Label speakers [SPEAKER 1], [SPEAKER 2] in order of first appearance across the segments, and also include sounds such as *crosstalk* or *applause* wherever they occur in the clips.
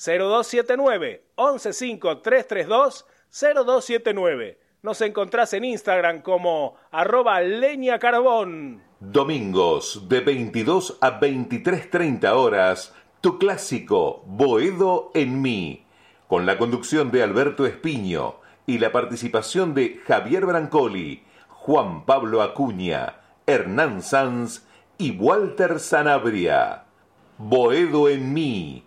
[SPEAKER 1] 0279 115 0279 Nos encontrás en Instagram como arroba leña carbón.
[SPEAKER 2] Domingos de 22 a 23.30 horas, tu clásico Boedo en mí, con la conducción de Alberto Espiño y la participación de Javier Brancoli, Juan Pablo Acuña, Hernán Sanz y Walter Sanabria. Boedo en mí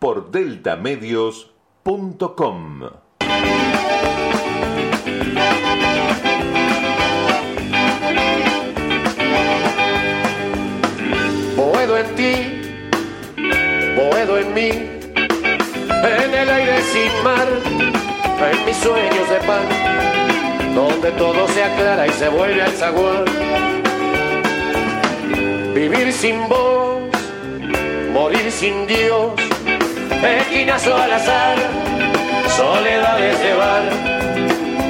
[SPEAKER 2] por deltamedios.com.
[SPEAKER 3] Boedo en ti, boedo en mí, en el aire sin mar, en mis sueños de pan, donde todo se aclara y se vuelve al zaguán. Vivir sin voz, morir sin Dios esquinazo al azar, soledades de bar,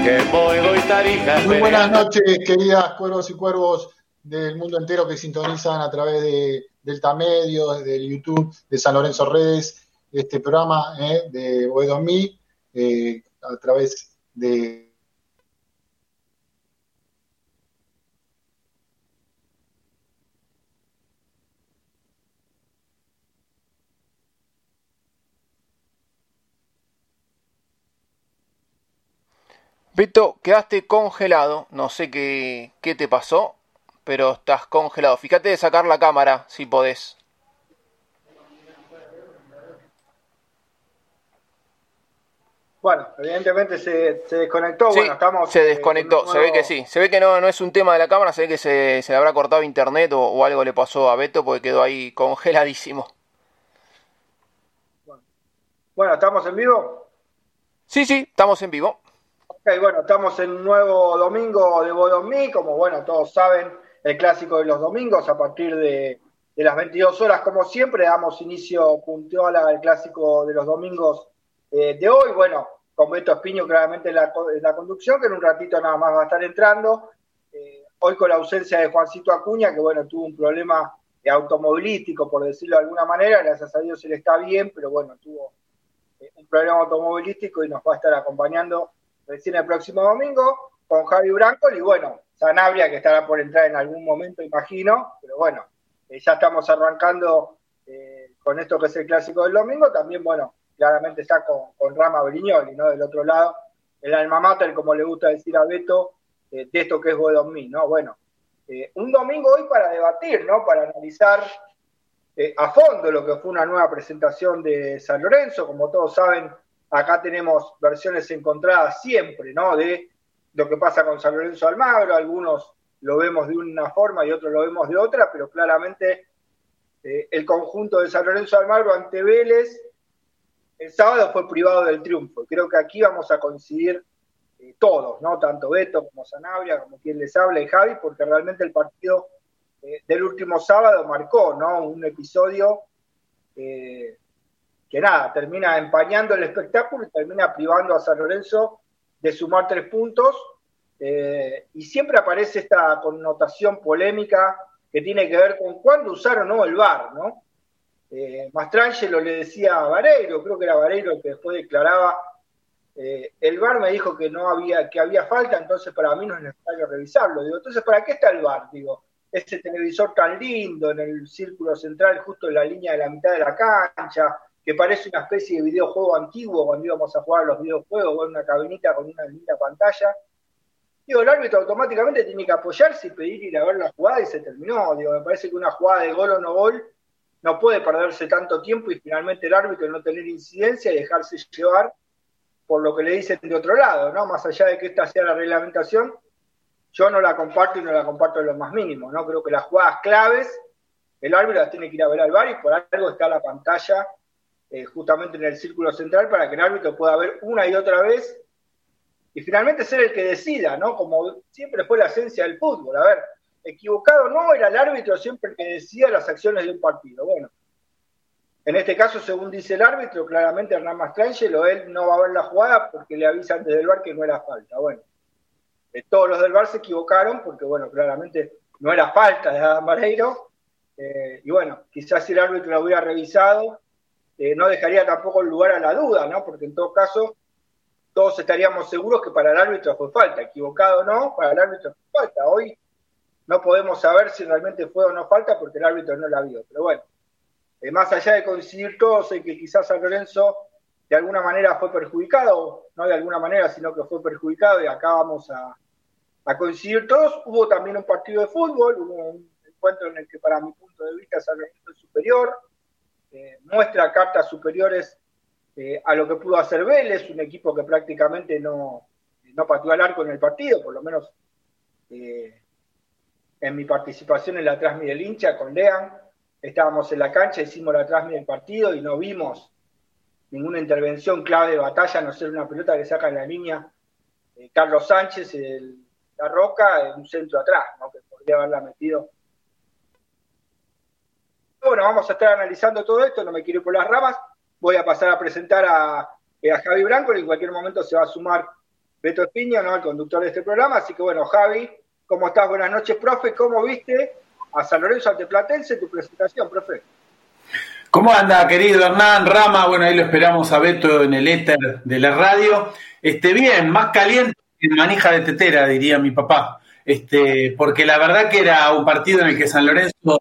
[SPEAKER 3] que Boedo y Tarija.
[SPEAKER 4] Muy buenas noches, queridas cuervos y cuervos del mundo entero que sintonizan a través de Delta Medios, del YouTube de San Lorenzo Redes, este programa eh, de Boedo eh, a través de
[SPEAKER 5] Beto, quedaste congelado, no sé qué, qué te pasó, pero estás congelado. Fíjate de sacar la cámara, si podés.
[SPEAKER 6] Bueno, evidentemente se, se desconectó.
[SPEAKER 5] Sí,
[SPEAKER 6] bueno, estamos.
[SPEAKER 5] se
[SPEAKER 6] eh,
[SPEAKER 5] desconectó,
[SPEAKER 6] con un
[SPEAKER 5] se ve que sí. Se ve que no, no es un tema de la cámara, se ve que se, se le habrá cortado internet o, o algo le pasó a Beto porque quedó ahí congeladísimo.
[SPEAKER 6] Bueno, ¿estamos en vivo?
[SPEAKER 5] Sí, sí, estamos en vivo.
[SPEAKER 6] Ok, bueno, estamos en un nuevo domingo de Bodomí, como bueno, todos saben, el clásico de los domingos a partir de, de las 22 horas, como siempre, damos inicio puntual al clásico de los domingos eh, de hoy. Bueno, con Beto Espiño claramente en la, la conducción, que en un ratito nada más va a estar entrando. Eh, hoy con la ausencia de Juancito Acuña, que bueno, tuvo un problema automovilístico, por decirlo de alguna manera, gracias a Dios él está bien, pero bueno, tuvo eh, un problema automovilístico y nos va a estar acompañando recién el próximo domingo con Javi Branco y bueno, Sanabria que estará por entrar en algún momento, imagino, pero bueno, eh, ya estamos arrancando eh, con esto que es el clásico del domingo, también bueno, claramente está con, con Rama Brignoli, ¿no? Del otro lado, el alma mater, como le gusta decir a Beto, eh, de esto que es Bodomí, ¿no? Bueno, un domingo hoy para debatir, ¿no? Para analizar a fondo lo que fue una nueva presentación de San Lorenzo. Como todos saben, acá tenemos versiones encontradas siempre, ¿no? De lo que pasa con San Lorenzo Almagro. Algunos lo vemos de una forma y otros lo vemos de otra, pero claramente eh, el conjunto de San Lorenzo Almagro ante Vélez el sábado fue privado del triunfo. Creo que aquí vamos a coincidir eh, todos, ¿no? Tanto Beto como Sanabria, como quien les habla y Javi, porque realmente el partido eh, del último sábado marcó, ¿no? Un episodio que nada, termina empañando el espectáculo y termina privando a San Lorenzo de sumar tres puntos. eh, y siempre aparece esta connotación polémica que tiene que ver con cuándo usar o no el VAR, ¿no? Eh, Mastrangelo le decía a Vareiro, creo que era Vareiro el que después declaraba, eh, el VAR me dijo que no había, que había falta, entonces para mí no es necesario revisarlo. Digo, entonces, ¿para qué está el VAR? Digo, ese televisor tan lindo en el círculo central, justo en la línea de la mitad de la cancha, que parece una especie de videojuego antiguo cuando íbamos a jugar los videojuegos, en una cabinita con una linda pantalla. Digo, el árbitro automáticamente tiene que apoyarse y pedir ir a ver la jugada y se terminó. Digo, me parece que una jugada de gol o no gol no puede perderse tanto tiempo y finalmente el árbitro no tener incidencia y dejarse llevar por lo que le dicen de otro lado, ¿no? Más allá de que esta sea la reglamentación, yo no la comparto y no la comparto en lo más mínimo, ¿no? Creo que las jugadas claves, el árbitro las tiene que ir a ver al bar y por algo está la pantalla eh, justamente en el círculo central para que el árbitro pueda ver una y otra vez y finalmente ser el que decida, ¿no? Como siempre fue la esencia del fútbol. A ver, equivocado no, era el árbitro siempre el que decida las acciones de un partido. Bueno, en este caso, según dice el árbitro, claramente Hernán Mastrangelo, él no va a ver la jugada porque le avisan desde el bar que no era falta. Bueno, eh, todos los del bar se equivocaron porque, bueno, claramente no era falta de Adam Mareiro. Eh, y bueno, quizás si el árbitro lo hubiera revisado, eh, no dejaría tampoco lugar a la duda, ¿no? Porque en todo caso, todos estaríamos seguros que para el árbitro fue falta. Equivocado o no, para el árbitro fue falta. Hoy no podemos saber si realmente fue o no falta porque el árbitro no la vio. Pero bueno, más allá de coincidir todos en que quizás San Lorenzo de alguna manera fue perjudicado, no de alguna manera, sino que fue perjudicado y acá vamos a, coincidir todos. Hubo también un partido de fútbol, hubo un encuentro en el que para mi punto de vista San Lorenzo es superior, eh, muestra cartas superiores eh, a lo que pudo hacer Vélez, un equipo que prácticamente no, no pateó al arco en el partido, por lo menos eh, en mi participación en la Trasmi del hincha con Lean, estábamos en la cancha, hicimos la Trasmi del partido y no vimos ninguna intervención clave de batalla, no ser una pelota que saca en la línea Carlos Sánchez, el, la Roca, en un centro atrás, ¿no? que podría haberla metido. Bueno, vamos a estar analizando todo esto, no me quiero ir por las ramas, voy a pasar a presentar a, eh, Javi Branco, y en cualquier momento se va a sumar Beto Espiño, ¿no? el conductor de este programa, así que bueno, Javi, ¿cómo estás? Buenas noches, profe, ¿cómo viste a San Lorenzo Anteplatense tu presentación, profe?
[SPEAKER 7] ¿Cómo anda, querido Hernán Rama? Bueno, ahí lo esperamos a Beto en el éter de la radio. Este, bien, más caliente que manija de tetera, diría mi papá. Este, porque la verdad que era un partido en el que San Lorenzo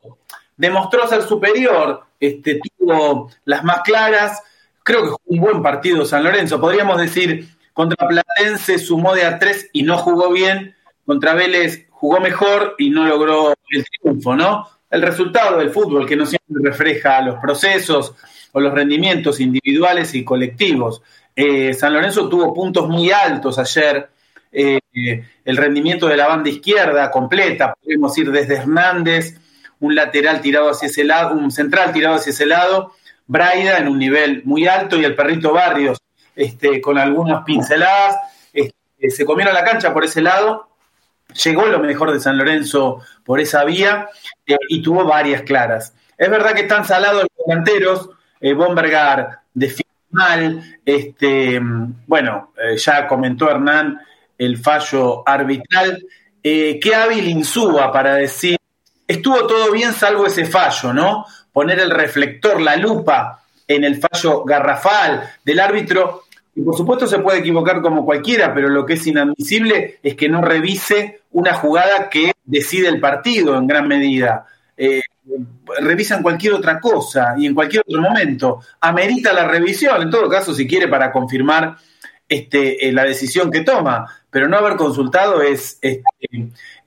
[SPEAKER 7] demostró ser superior, este, tuvo las más claras. Creo que fue un buen partido San Lorenzo. Podríamos decir, contra Platense sumó de a tres y no jugó bien. Contra Vélez jugó mejor y no logró el triunfo, ¿no? el resultado del fútbol, que no siempre refleja los procesos o los rendimientos individuales y colectivos. Eh, San Lorenzo tuvo puntos muy altos ayer. Eh, el rendimiento de la banda izquierda completa, podemos ir desde Hernández, un lateral tirado hacia ese lado, un central tirado hacia ese lado, Braida en un nivel muy alto y el perrito Barrios este, con algunas pinceladas. Este, se comieron la cancha por ese lado llegó lo mejor de San Lorenzo por esa vía eh, y tuvo varias claras. Es verdad que están salados los delanteros, eh, Bombergar define mal, este, bueno, eh, ya comentó Hernán el fallo arbitral. qué hábil Insúa para decir, estuvo todo bien salvo ese fallo, ¿no? Poner el reflector, la lupa en el fallo garrafal del árbitro y por supuesto se puede equivocar como cualquiera, pero lo que es inadmisible es que no revise una jugada que decide el partido en gran medida. Eh, revisan cualquier otra cosa y en cualquier otro momento. Amerita la revisión, en todo caso, si quiere, para confirmar este, eh, la decisión que toma, pero no haber consultado es este,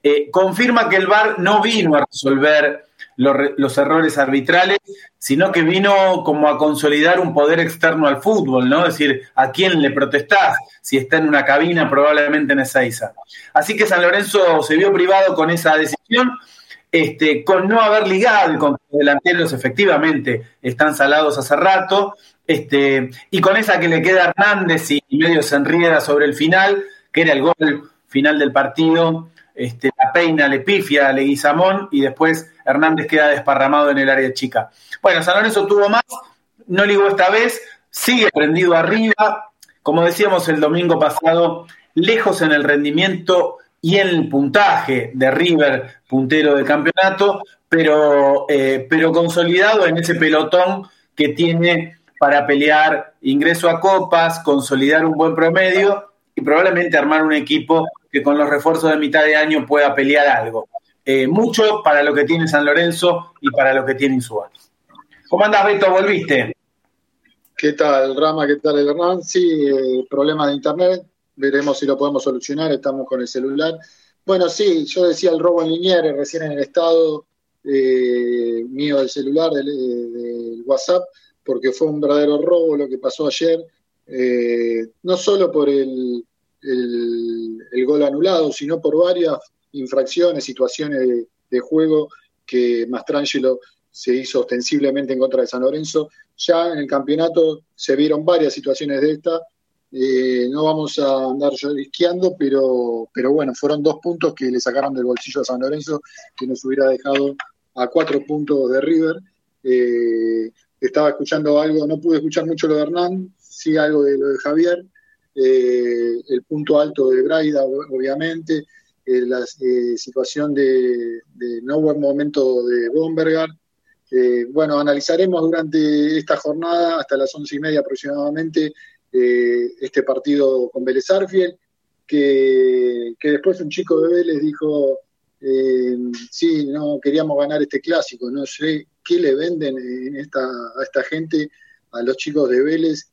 [SPEAKER 7] eh, confirma que el VAR no vino a resolver los, errores arbitrales, sino que vino como a consolidar un poder externo al fútbol, ¿no? Es decir, ¿a quién le protestás? Si está en una cabina, probablemente en Ezeiza. Así que San Lorenzo se vio privado con esa decisión, este, con no haber ligado con los delanteros, efectivamente, están salados hace rato, este, y con esa que le queda Hernández y medio se enrieda sobre el final, que era el gol final del partido, este, la peina, le pifia a Leguizamón y después Hernández queda desparramado en el área chica. Bueno, San Lorenzo tuvo más, no ligó esta vez, sigue prendido arriba, como decíamos el domingo pasado, lejos en el rendimiento y en el puntaje de River, puntero del campeonato, pero, eh, pero consolidado en ese pelotón que tiene para pelear ingreso a copas, consolidar un buen promedio y probablemente armar un equipo que con los refuerzos de mitad de año pueda pelear algo. Eh, mucho para lo que tiene San Lorenzo y para lo que tiene Insúa. ¿Cómo andas, Beto? ¿Volviste?
[SPEAKER 4] ¿Qué tal, Rama? ¿Qué tal, Hernán? Sí, eh, problema de internet. Veremos si lo podemos solucionar. Estamos con el celular. Bueno, sí, yo decía el robo en Liniers recién en el estado eh, mío del celular, del, del, WhatsApp, porque fue un verdadero robo lo que pasó ayer. Eh, no solo por el, el, gol anulado, sino por varias infracciones, situaciones de, juego que Mastrangelo se hizo ostensiblemente en contra de San Lorenzo. Ya en el campeonato se vieron varias situaciones de esta. Eh, no vamos a andar llorisqueando, pero, pero bueno, fueron dos puntos que le sacaron del bolsillo a San Lorenzo, que nos hubiera dejado a cuatro puntos de River. Eh, estaba escuchando algo, no pude escuchar mucho lo de Hernán, sí algo de lo de Javier, eh, el punto alto de Braida, obviamente, eh, la eh, situación de, no buen momento de Bombergar. Bueno, analizaremos durante esta jornada, hasta las once y media aproximadamente, este partido con Vélez Arfiel, que, que, después un chico de Vélez dijo, sí, no queríamos ganar este clásico, no sé qué le venden en esta, a esta gente, a los chicos de Vélez,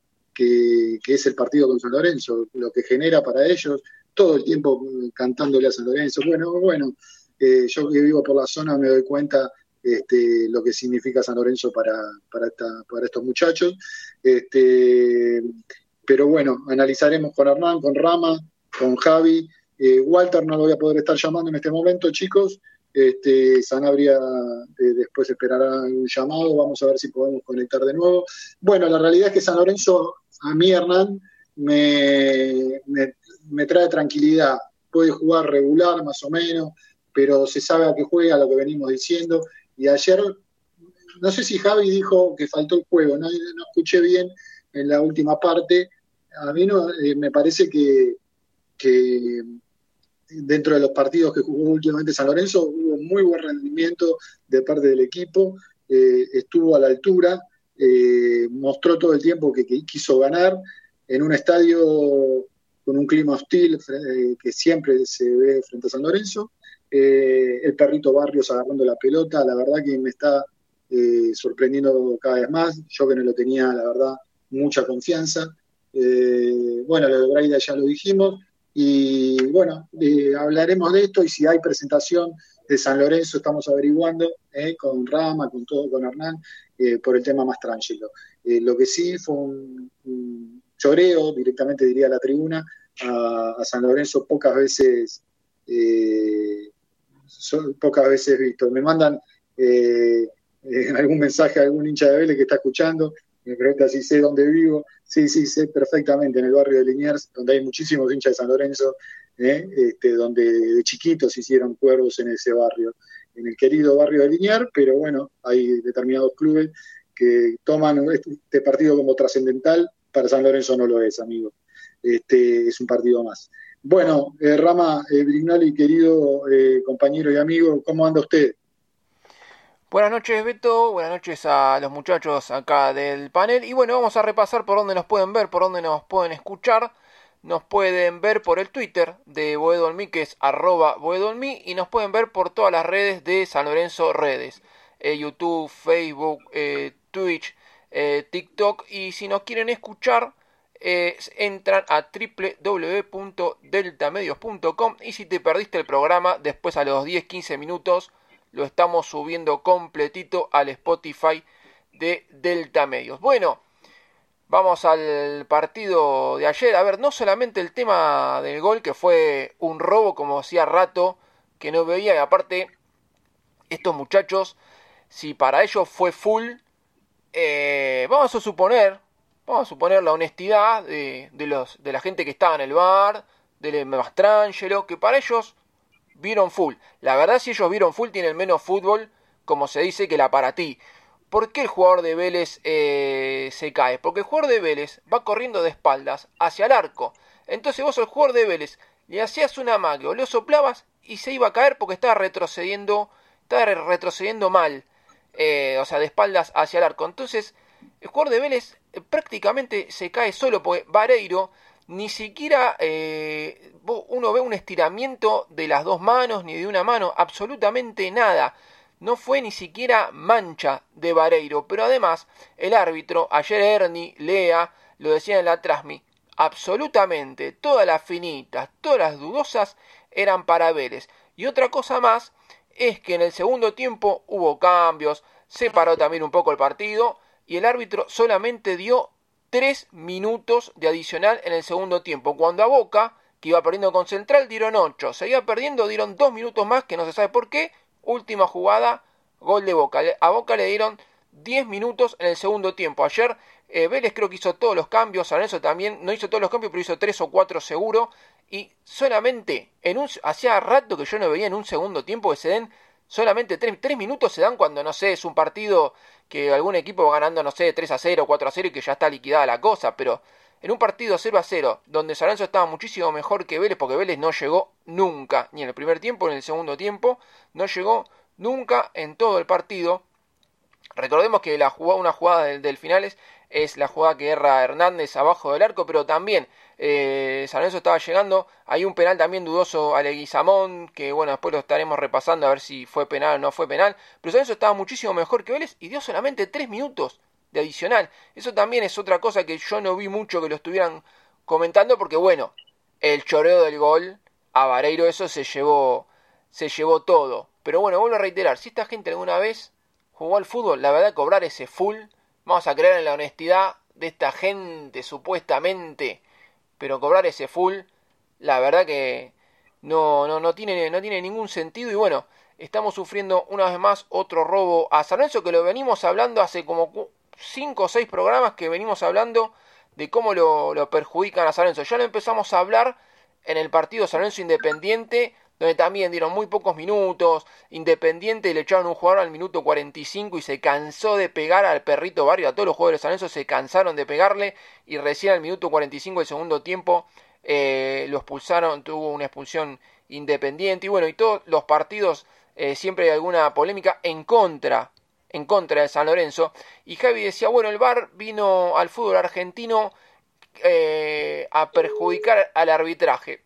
[SPEAKER 4] que, es el partido con San Lorenzo, lo que genera para ellos, todo el tiempo cantándole a San Lorenzo. Bueno, bueno, eh, yo que vivo por la zona me doy cuenta este, lo que significa San Lorenzo para, para estos muchachos. Este, pero bueno, analizaremos con Hernán, con Rama, con Javi. Eh, Walter no lo voy a poder estar llamando en este momento, chicos. Este, Sanabria eh, después esperará un llamado, vamos a ver si podemos conectar de nuevo. Bueno, la realidad es que San Lorenzo, a mí Hernán, me, me, trae tranquilidad. Puede jugar regular más o menos, pero se sabe a qué juega, lo que venimos diciendo. Y ayer, no sé si Javi dijo que faltó el juego, no, no escuché bien en la última parte. A mí no, eh, me parece que, que dentro de los partidos que jugó últimamente San Lorenzo hubo muy buen rendimiento de parte del equipo, eh, estuvo a la altura, eh, mostró todo el tiempo que, quiso ganar en un estadio con un clima hostil eh, que siempre se ve frente a San Lorenzo. Eh, el perrito Barrios agarrando la pelota, la verdad que me está eh, sorprendiendo cada vez más. Yo que no lo tenía, la verdad, mucha confianza. Bueno, lo de Braida ya lo dijimos. Y bueno, hablaremos de esto y si hay presentación de San Lorenzo, estamos averiguando con Rama, con todo, con Hernán, por el tema más tranquilo. lo que sí fue un, choreo, directamente diría la tribuna, a, San Lorenzo pocas veces, eh, son pocas veces visto. Me mandan eh, eh, algún mensaje a algún hincha de Vélez que está escuchando, me pregunta si sé dónde vivo. Sí, sí, sé perfectamente, en el barrio de Liniers, donde hay muchísimos hinchas de San Lorenzo, este, donde de chiquitos hicieron cuervos en ese barrio, en el querido barrio de Liniers, pero bueno, hay determinados clubes que toman este partido como trascendental para San Lorenzo no lo es, amigo. Este, es un partido más. Bueno, eh, Rama eh, Brignoli, querido eh, compañero y amigo, ¿cómo anda usted?
[SPEAKER 5] Buenas noches, Beto. Buenas noches a los muchachos acá del panel. Y bueno, vamos a repasar por dónde nos pueden ver, por dónde nos pueden escuchar. Nos pueden ver por el Twitter de Boedolmi, que es arroba Boedolmi, y nos pueden ver por todas las redes de San Lorenzo Redes. Eh, YouTube, Facebook, eh, Twitch, eh, TikTok. Y si nos quieren escuchar, entran a www.deltamedios.com y si te perdiste el programa, después a los 10-15 minutos lo estamos subiendo completito al Spotify de Delta Medios. Bueno, vamos al partido de ayer. A ver, no solamente el tema del gol, que fue un robo como hacía rato que no veía, y aparte, estos muchachos, si para ellos fue full, eh, vamos a suponer, vamos a suponer la honestidad de, de, los, de la gente que estaba en el bar, de Mastrangelo, que para ellos vieron full. La verdad, si ellos vieron full, tienen menos fútbol, como se dice, que la para ti. ¿Por qué el jugador de Vélez eh, se cae? Porque el jugador de Vélez va corriendo de espaldas hacia el arco. Entonces vos al jugador de Vélez le hacías una magia o le soplabas y se iba a caer porque estaba retrocediendo, estaba retrocediendo mal. Eh, o sea, de espaldas hacia el arco. Entonces, el jugador de Vélez eh, prácticamente se cae solo porque Vareiro ni siquiera eh, uno ve un estiramiento de las dos manos ni de una mano, absolutamente nada. No fue ni siquiera mancha de Vareiro, pero además el árbitro, ayer Ernie, Lea, lo decía en la Trasmi, absolutamente todas las finitas, todas las dudosas eran para Vélez. Y otra cosa más es que en el segundo tiempo hubo cambios, se paró también un poco el partido y el árbitro solamente dio tres minutos de adicional en el segundo tiempo, cuando a Boca, que iba perdiendo con Central, dieron ocho, seguía perdiendo, dieron dos minutos más, que no se sabe por qué, última jugada, gol de Boca. A Boca le dieron 10 minutos en el segundo tiempo. Ayer eh, Vélez creo que hizo todos los cambios, San Lorenzo también no hizo todos los cambios, pero hizo tres o cuatro seguro. Y solamente en un hacía rato que yo no veía en un segundo tiempo que se den solamente tres, minutos se dan cuando no sé, es un partido que algún equipo va ganando, no sé, 3 a 0, 4 a 0 y que ya está liquidada la cosa, pero en un partido 0 a 0, donde San Lorenzo estaba muchísimo mejor que Vélez, porque Vélez no llegó nunca, ni en el primer tiempo ni en el segundo tiempo, no llegó nunca en todo el partido. Recordemos que la jugada, una jugada del, del finales es la jugada que erra Hernández abajo del arco, pero también eh, San Lorenzo estaba llegando. Hay un penal también dudoso a Leguizamón, que bueno, después lo estaremos repasando a ver si fue penal o no fue penal. Pero San Lorenzo estaba muchísimo mejor que Vélez y dio solamente 3 minutos de adicional. Eso también es otra cosa que yo no vi mucho que lo estuvieran comentando, porque bueno, el choreo del gol a Vareiro, eso se llevó, se llevó todo. Pero bueno, vuelvo a reiterar, si esta gente alguna vez jugó al fútbol, la verdad cobrar ese full Vamos a creer en la honestidad de esta gente supuestamente, pero cobrar ese full, la verdad que no, no, no, tiene, no tiene ningún sentido y bueno, estamos sufriendo una vez más otro robo a San que lo venimos hablando hace como 5 o 6 programas que venimos hablando de cómo lo, lo perjudican a San Lorenzo. Ya lo empezamos a hablar en el partido San Lorenzo Independiente donde también dieron muy pocos minutos. Independiente le echaron un jugador al minuto 45 y se cansó de pegar al perrito Barrio. A todos los jugadores de San se cansaron de pegarle y recién al minuto 45 del segundo tiempo eh, lo expulsaron, tuvo una expulsión independiente. Y bueno, y todos los partidos eh, siempre hay alguna polémica en contra en contra de San Lorenzo. Y Javi decía, bueno, el VAR vino al fútbol argentino eh, a perjudicar al arbitraje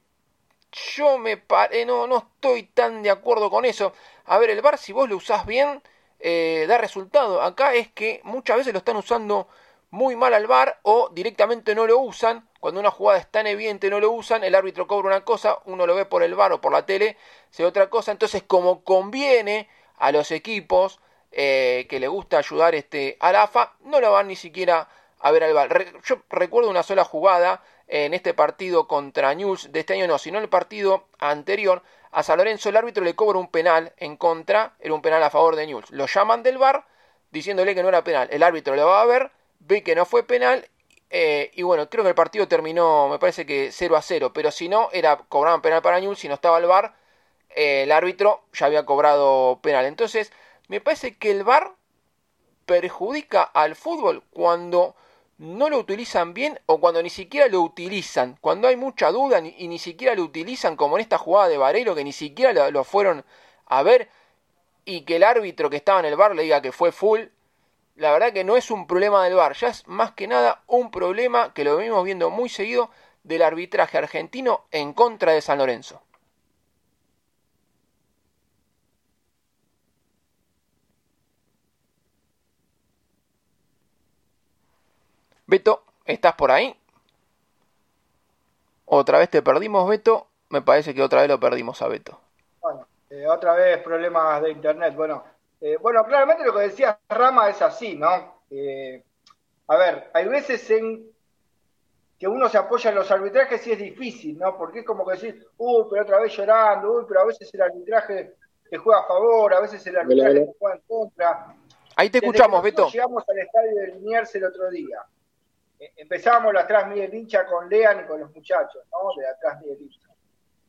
[SPEAKER 5] yo me pare, no, no estoy tan de acuerdo con eso. A ver, el VAR, si vos lo usás bien, eh, da resultado. Acá es que muchas veces lo están usando muy mal al VAR o directamente no lo usan. Cuando una jugada es tan evidente no lo usan, el árbitro cobra una cosa, uno lo ve por el VAR o por la tele, se otra cosa. Entonces, como conviene a los equipos eh, que le gusta ayudar este, al AFA, no lo van ni siquiera a ver al VAR. yo recuerdo una sola jugada en este partido contra News de este año, no, sino el partido anterior, a San Lorenzo el árbitro le cobra un penal en contra, era un penal a favor de News. Lo llaman del bar diciéndole que no era penal. El árbitro lo va a ver, ve que no fue penal eh, y bueno, creo que el partido terminó, me parece que 0 a 0, pero si no, era cobraban penal para News, si no estaba el bar eh, el árbitro ya había cobrado penal. Entonces, me parece que el VAR perjudica al fútbol cuando no lo utilizan bien o cuando ni siquiera lo utilizan, cuando hay mucha duda y ni siquiera lo utilizan como en esta jugada de Varelo que ni siquiera lo, fueron a ver y que el árbitro que estaba en el bar le diga que fue full, la verdad que no es un problema del bar, ya es más que nada un problema que lo venimos viendo muy seguido del arbitraje argentino en contra de San Lorenzo. Beto, ¿estás por ahí? Otra vez te perdimos, Beto. Me parece que otra vez lo perdimos a Beto.
[SPEAKER 6] Bueno, eh, otra vez problemas de internet. Bueno, eh, bueno, claramente lo que decía Rama es así, ¿no? Eh, a ver, hay veces en que uno se apoya en los arbitrajes y es difícil, ¿no? Porque es como que decir, uy, pero otra vez llorando, uy, pero a veces el arbitraje te juega a favor, a veces el arbitraje te juega en contra.
[SPEAKER 5] Ahí te escuchamos, Beto.
[SPEAKER 6] Llegamos al estadio de Liniers el otro día. Eh, empezábamos la atrás Miguel Hincha con Lean y con los muchachos, ¿no? De atrás Miguel Hincha.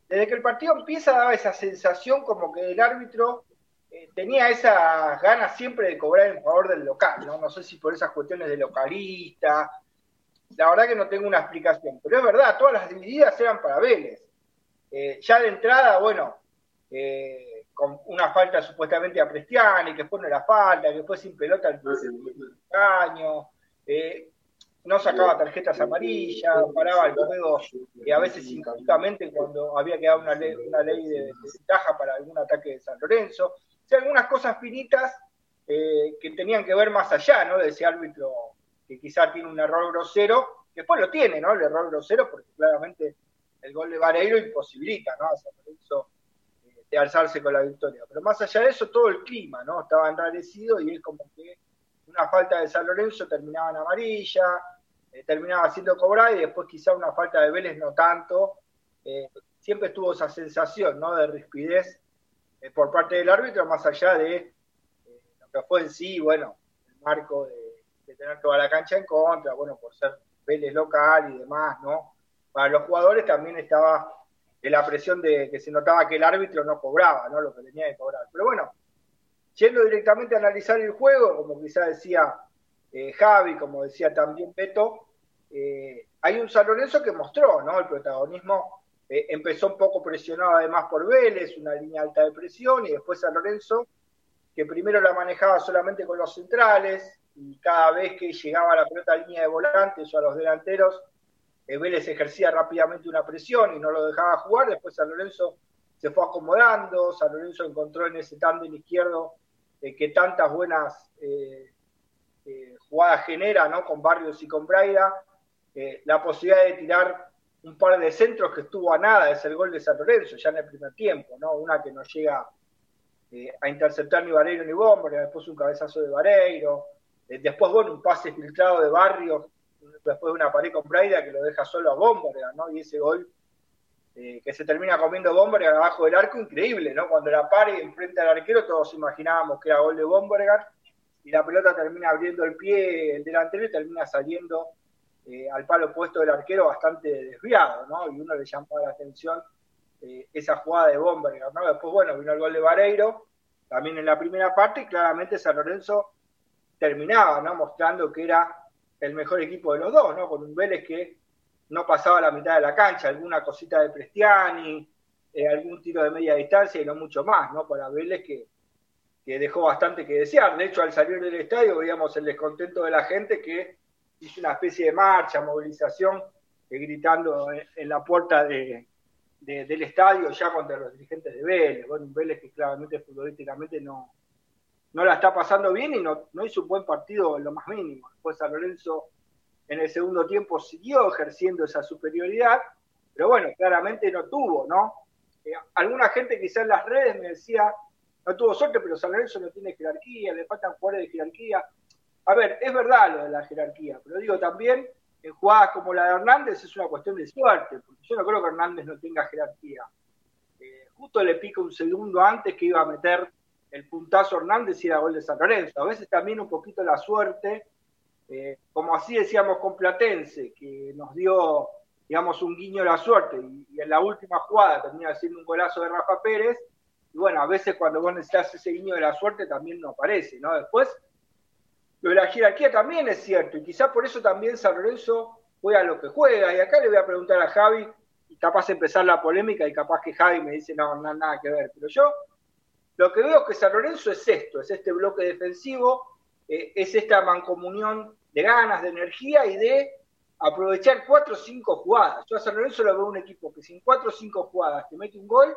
[SPEAKER 6] Desde que el partido empieza daba esa sensación como que el árbitro eh, tenía esas ganas siempre de cobrar en favor del local, ¿no? No sé si por esas cuestiones de localista, la verdad que no tengo una explicación, pero es verdad, todas las divididas eran para Vélez. Eh, ya de entrada, bueno, con una falta supuestamente a Prestiani, que después no era falta, que fue sin pelota el año. Eh, no sacaba tarjetas amarillas, paraba el juego y a veces injustamente cuando había que dar una ley, una ley de, ventaja para algún ataque de San Lorenzo. algunas cosas finitas eh, que tenían que ver más allá, ¿no? De ese árbitro que quizá tiene un error grosero, después lo tiene, ¿no? El error grosero, porque claramente el gol de Vareiro imposibilita, ¿no? A San Lorenzo eh, de alzarse con la victoria. Pero más allá de eso, todo el clima, ¿no? Estaba enrarecido y es como que una falta de San Lorenzo terminaba en amarilla, eh, terminaba siendo cobrada y después quizá una falta de Vélez no tanto. Eh, siempre estuvo esa sensación, ¿no? De rispidez por parte del árbitro, más allá de lo que fue en sí, bueno, el marco de, de tener toda la cancha en contra, bueno, por ser Vélez local y demás, ¿no? Para los jugadores también estaba la presión de que se notaba que el árbitro no cobraba, ¿no? Lo que tenía que cobrar. Pero bueno, yendo directamente a analizar el juego, como quizá decía eh, Javi, como decía también Beto, eh, hay un San Lorenzo que mostró, ¿no? El protagonismo eh, empezó un poco presionado además por Vélez, una línea alta de presión, y después San Lorenzo, que primero la manejaba solamente con los centrales, y cada vez que llegaba la pelota a línea de volantes o a los delanteros, Vélez ejercía rápidamente una presión y no lo dejaba jugar, después San Lorenzo se fue acomodando, San Lorenzo encontró en ese tándem izquierdo que tantas buenas jugadas genera, ¿no? Con Barrios y con Braida, la posibilidad de tirar un par de centros que estuvo a nada es el gol de San Lorenzo, ya en el primer tiempo, ¿no? Una que no llega a interceptar ni Vareiro ni Bomber, después un cabezazo de Vareiro, eh, después, bueno, un pase filtrado de Barrios, después de una pared con Braida que lo deja solo a Bomberga, ¿no? Y ese gol eh, que se termina comiendo Bomberga abajo del arco, increíble, ¿no? Cuando la pare enfrente al arquero, todos imaginábamos que era gol de Bomberga, y la pelota termina abriendo el pie el delantero y termina saliendo eh, al palo opuesto del arquero bastante desviado, ¿no? Y uno le llamaba la atención esa jugada de Bomberga, ¿no? Después, bueno, vino el gol de Vareiro, también en la primera parte, y claramente San Lorenzo terminaba ¿no? mostrando que era el mejor equipo de los dos, ¿no? con un Vélez que no pasaba la mitad de la cancha, alguna cosita de Prestiani, eh, algún tiro de media distancia y no mucho más, ¿no? Para Vélez que, que dejó bastante que desear. De hecho, al salir del estadio veíamos el descontento de la gente que hizo una especie de marcha, movilización, eh, gritando en, la puerta de, del estadio ya contra los dirigentes de Vélez. Bueno, Vélez que claramente futbolísticamente no, no la está pasando bien y no, hizo un buen partido en lo más mínimo. Después San Lorenzo en el segundo tiempo siguió ejerciendo esa superioridad, pero bueno, claramente no tuvo, ¿no? Eh, alguna gente quizás en las redes me decía, no tuvo suerte, pero San Lorenzo no tiene jerarquía, le faltan jugadores de jerarquía. A ver, es verdad lo de la jerarquía, pero digo también, en jugadas como la de Hernández es una cuestión de suerte, porque yo no creo que Hernández no tenga jerarquía. Eh, justo le pica un segundo antes que iba a meter el puntazo Hernández y era gol de San Lorenzo. A veces también un poquito la suerte, eh, como así decíamos con Platense, que nos dio, digamos, un guiño de la suerte y, en la última jugada termina siendo un golazo de Rafa Pérez. Y bueno, a veces cuando vos necesitas ese guiño de la suerte también no aparece, ¿no? Después, lo de la jerarquía también es cierto y quizás por eso también San Lorenzo juega lo que juega. Y acá le voy a preguntar a Javi, y capaz empezar la polémica y capaz que Javi me dice, no, no, nada que ver. Pero yo lo que veo que San Lorenzo es esto, es este bloque defensivo, eh, es esta mancomunión de ganas, de energía y de aprovechar cuatro o cinco jugadas. Yo a San Lorenzo lo veo un equipo que sin cuatro o cinco jugadas te mete un gol,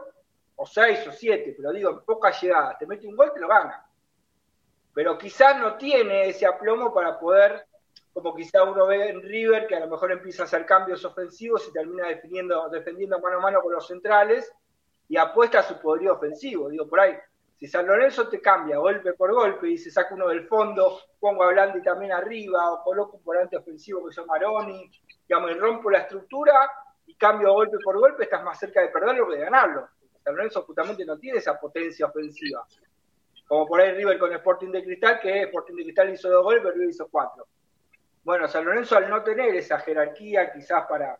[SPEAKER 6] o seis o siete, pero digo, en pocas llegadas, te mete un gol, te lo gana. Pero quizás no tiene ese aplomo para poder, como quizá uno ve en River, que a lo mejor empieza a hacer cambios ofensivos y termina defendiendo, defendiendo mano a mano con los centrales, y apuesta a su poderío ofensivo. Digo, por ahí, si San Lorenzo te cambia golpe por golpe y se saca uno del fondo, pongo a Blandi también arriba, o coloco un volante ofensivo que son Maroni, digamos, y rompo la estructura y cambio golpe por golpe, estás más cerca de perderlo que de ganarlo. San Lorenzo justamente no tiene esa potencia ofensiva. Como por ahí River con Sporting de Cristal, que Sporting de Cristal hizo dos goles, pero River hizo cuatro. Bueno, San Lorenzo al no tener esa jerarquía, quizás para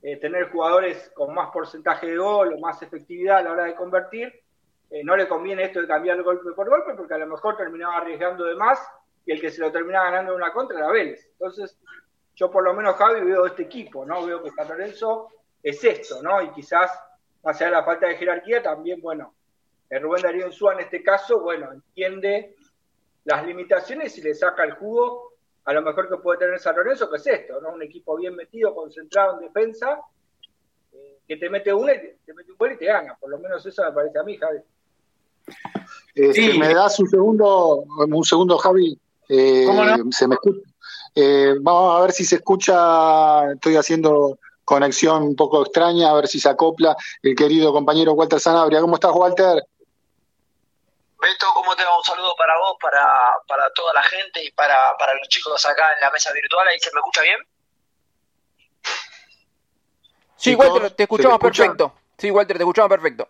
[SPEAKER 6] eh, tener jugadores con más porcentaje de gol o más efectividad a la hora de convertir, eh, no le conviene esto de cambiar golpe por golpe porque a lo mejor terminaba arriesgando de más y el que se lo terminaba ganando en una contra era Vélez. Entonces, yo por lo menos, Javi, veo este equipo, ¿no? Veo que San Lorenzo es esto, ¿no? Y quizás, más allá de la falta de jerarquía, también, bueno, el Rubén Darío Insúa en este caso, bueno, entiende las limitaciones y le saca el jugo a lo mejor que puede tener San Lorenzo, que es esto, ¿no? Un equipo bien metido, concentrado en defensa, eh, que te mete una y te, mete un gol y te gana. Por lo menos eso me parece a mí, Javi.
[SPEAKER 4] Este, ¿Me das un segundo, un segundo, Javi? Eh, se me escucha. Eh, vamos a ver si se escucha. Estoy haciendo conexión un poco extraña, a ver si se acopla el querido compañero Walter Sanabria. ¿Cómo estás, Walter?
[SPEAKER 8] Beto, ¿cómo te va? Un saludo para vos, para, para toda la gente y para, para los chicos acá en la mesa virtual. ¿Ahí se me escucha bien?
[SPEAKER 5] Sí, Walter, te escuchamos perfecto. Sí, Walter, te escuchamos perfecto.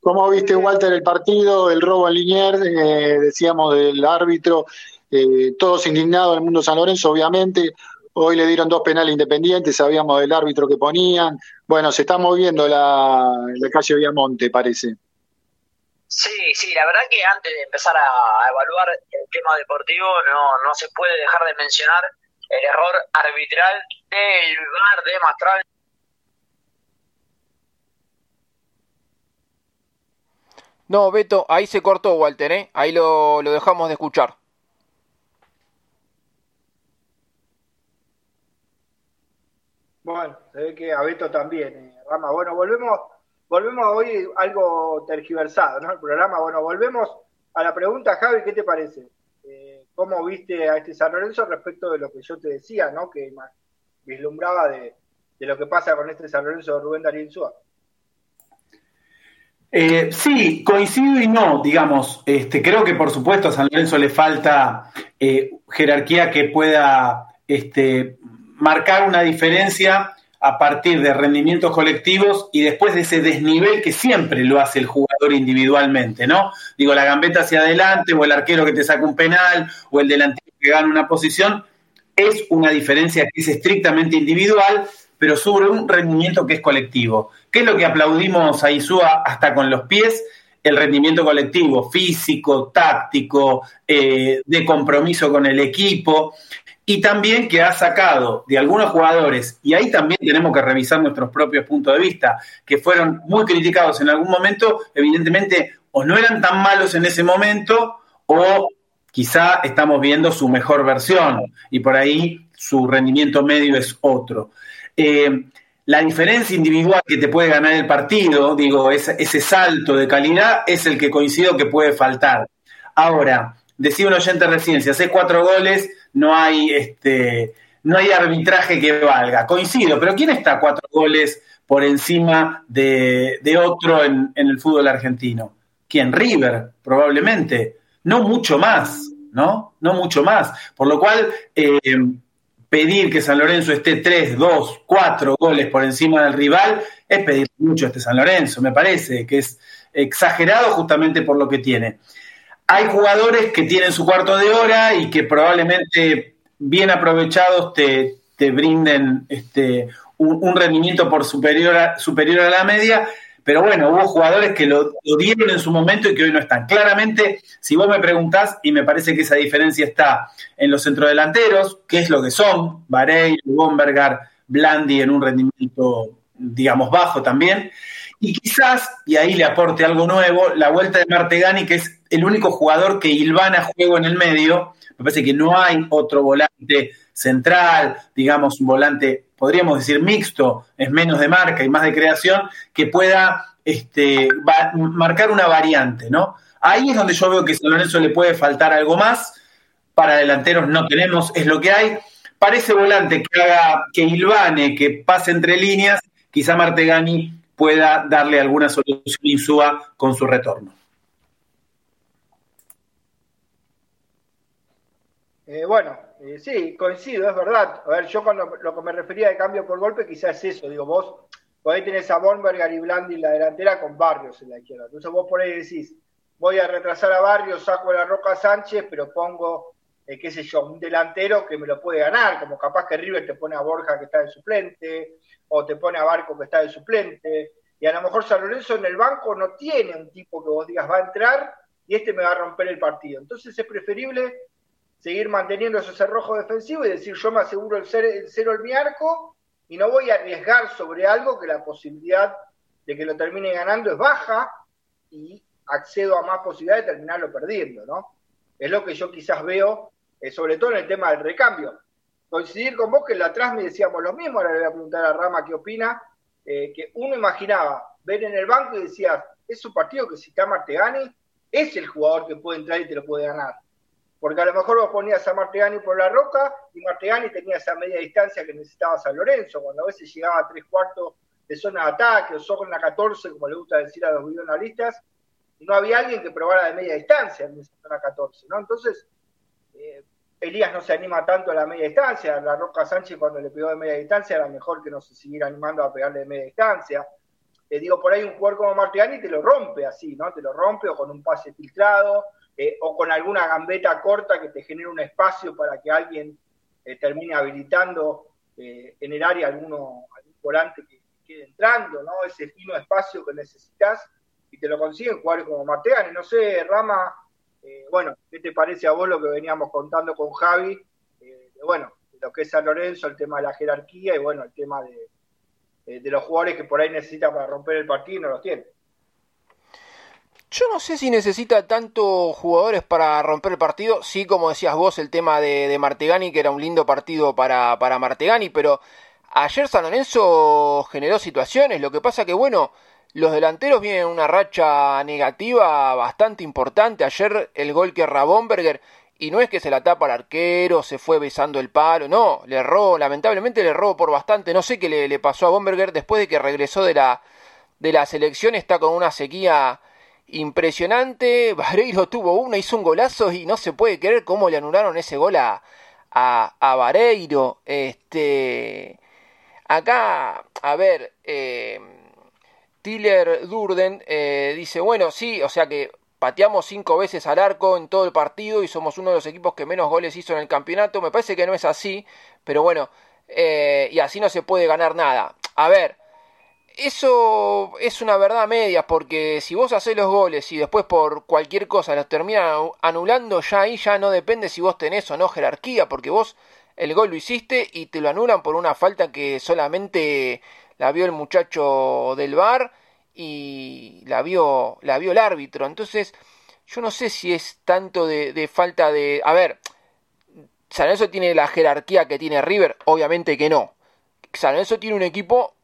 [SPEAKER 4] ¿Cómo viste, Walter, el partido, el robo en Liniers, eh, decíamos, del árbitro? Eh, todos indignados en el mundo San Lorenzo, obviamente. Hoy le dieron dos penales independientes, sabíamos del árbitro que ponían. Bueno, se está moviendo la, la calle Viamonte, parece.
[SPEAKER 8] Sí, sí, la verdad que antes de empezar a evaluar el tema deportivo no, no se puede dejar de mencionar el error arbitral del VAR de Mastral.
[SPEAKER 5] No, Beto, ahí se cortó Walter, ¿eh? Ahí lo, lo dejamos de escuchar.
[SPEAKER 6] Bueno, se ve que a Beto también, eh, Rama. Bueno, volvemos volvemos hoy algo tergiversado, ¿no? El programa, bueno, volvemos a la pregunta, Javi, ¿qué te parece? Eh, ¿Cómo viste a este San Lorenzo respecto de lo que yo te decía, ¿no? Que vislumbraba de, lo que pasa con este San Lorenzo de Rubén Darío Insúa.
[SPEAKER 7] Eh, sí, coincido y no, digamos. Este, creo que por supuesto a San Lorenzo le falta jerarquía que pueda este, marcar una diferencia a partir de rendimientos colectivos y después de ese desnivel que siempre lo hace el jugador individualmente, ¿no? Digo, la gambeta hacia adelante o el arquero que te saca un penal o el delantero que gana una posición, es una diferencia que es estrictamente individual, pero sobre un rendimiento que es colectivo. ¿Qué es lo que aplaudimos a Isúa hasta con los pies? El rendimiento colectivo, físico, táctico, eh, de compromiso con el equipo y también que ha sacado de algunos jugadores, y ahí también tenemos que revisar nuestros propios puntos de vista, que fueron muy criticados en algún momento, evidentemente o no eran tan malos en ese momento, o quizá estamos viendo su mejor versión, y por ahí su rendimiento medio es otro. Eh, la diferencia individual que te puede ganar el partido, digo, ese, ese salto de calidad es el que coincido que puede faltar. Ahora, decía un oyente recién, si haces cuatro goles, no hay, este, no hay arbitraje que valga. Coincido, pero ¿quién está cuatro goles por encima de, otro en, el fútbol argentino? ¿Quién? River, probablemente. No mucho más, ¿no? No mucho más. Por lo cual, eh, pedir que San Lorenzo esté tres, dos, cuatro goles por encima del rival es pedir mucho a este San Lorenzo, me parece, que es exagerado justamente por lo que tiene hay jugadores que tienen su cuarto de hora y que probablemente bien aprovechados te, te brinden este, un, rendimiento por superior a, superior a la media, pero bueno, hubo jugadores que lo, dieron en su momento y que hoy no están. Claramente, si vos me preguntás, y me parece que esa diferencia está en los centrodelanteros, que es lo que son, Varey, Bombergar, Blandi en un rendimiento, digamos, bajo también, y quizás, y ahí le aporte algo nuevo, la vuelta de Martegani, que es el único jugador que hilvana juego en el medio. Me parece que no hay otro volante central, digamos, un volante, podríamos decir, mixto, es menos de marca y más de creación, que pueda este, marcar una variante, ¿no? Ahí es donde yo veo que a San le puede faltar algo más. Para delanteros no tenemos, es lo que hay. Para ese volante que haga, que hilvane, que pase entre líneas, quizá Martegani pueda darle alguna solución Insúa con su retorno.
[SPEAKER 6] Eh, bueno, eh, sí, coincido, es verdad. A ver, yo con lo, que me refería de cambio por golpe, quizás es eso. Digo, vos por ahí tenés a Bonberger y Blandi en la delantera con Barrios en la izquierda. Entonces vos por ahí decís, voy a retrasar a Barrios, saco la Roca Sánchez, pero pongo, eh, qué sé yo, un delantero que me lo puede ganar, como capaz que River te pone a Borja que está de suplente, o te pone a Barco que está de suplente, y a lo mejor San Lorenzo en el banco no tiene un tipo que vos digas va a entrar y este me va a romper el partido. Entonces es preferible seguir manteniendo ese cerrojo defensivo y decir yo me aseguro el, cero en mi arco y no voy a arriesgar sobre algo que la posibilidad de que lo termine ganando es baja y accedo a más posibilidades de terminarlo perdiendo, ¿no? Es lo que yo quizás veo, eh, sobre todo en el tema del recambio coincidir con vos que la atrás me decíamos lo mismo, ahora le voy a preguntar a Rama qué opina, eh, que uno imaginaba ver en el banco y decía, es un partido que si está Martegani, es el jugador que puede entrar y te lo puede ganar. Porque a lo mejor vos ponías a Martegani por la roca y Martegani tenía esa media distancia que necesitaba San Lorenzo, cuando a veces llegaba a tres cuartos de zona de ataque o zona 14, como le gusta decir a los videoanalistas, y no había alguien que probara de media distancia en esa zona 14, ¿no? Entonces, eh, Elías no se anima tanto a la media distancia, la Roca Sánchez cuando le pegó de media distancia era mejor que no se siguiera animando a pegarle de media distancia. Eh, digo, por ahí un jugador como Martegani te lo rompe así, ¿no? Te lo rompe o con un pase filtrado, eh, o con alguna gambeta corta que te genere un espacio para que alguien termine habilitando en el área alguno, algún volante que quede entrando, ¿no? Ese fino espacio que necesitas y te lo consiguen jugadores como Martegani. No sé, Rama, eh, bueno, ¿qué te parece a vos lo que veníamos contando con Javi? Eh, bueno, lo que es San Lorenzo, el tema de la jerarquía y bueno, el tema de, los jugadores que por ahí necesita para romper el partido y no los tiene.
[SPEAKER 5] Yo no sé si necesita tanto jugadores para romper el partido. Sí, como decías vos, el tema de, de Martegani, que era un lindo partido para, para Martegani, pero Ayer San Lorenzo generó situaciones, lo que pasa que bueno, los delanteros vienen una racha negativa bastante importante. Ayer el gol que erra Bomberger, y no es que se la tapa al arquero, se fue besando el palo, no, le erró, lamentablemente le erró por bastante. No sé qué le, pasó a Bomberger después de que regresó de la, de selección, está con una sequía impresionante. *laughs* Vareiro tuvo una, hizo un golazo y no se puede creer cómo le anularon ese gol a, a, a Vareiro. Este Acá, a ver, eh, Tiller Durden eh, dice, bueno, sí, o sea que pateamos cinco veces al arco en todo el partido y somos uno de los equipos que menos goles hizo en el campeonato. Me parece que no es así, pero bueno, eh, y así no se puede ganar nada. A ver, eso es una verdad media, porque si vos haces los goles y después por cualquier cosa los terminan anulando, ya ahí ya no depende si vos tenés o no jerarquía, porque vos el gol lo hiciste y te lo anulan por una falta que solamente la vio el muchacho del bar y la vio, la vio el árbitro. Entonces, yo no sé si es tanto de, falta de... A ver, San tiene la jerarquía que tiene River, obviamente que no. San tiene un equipo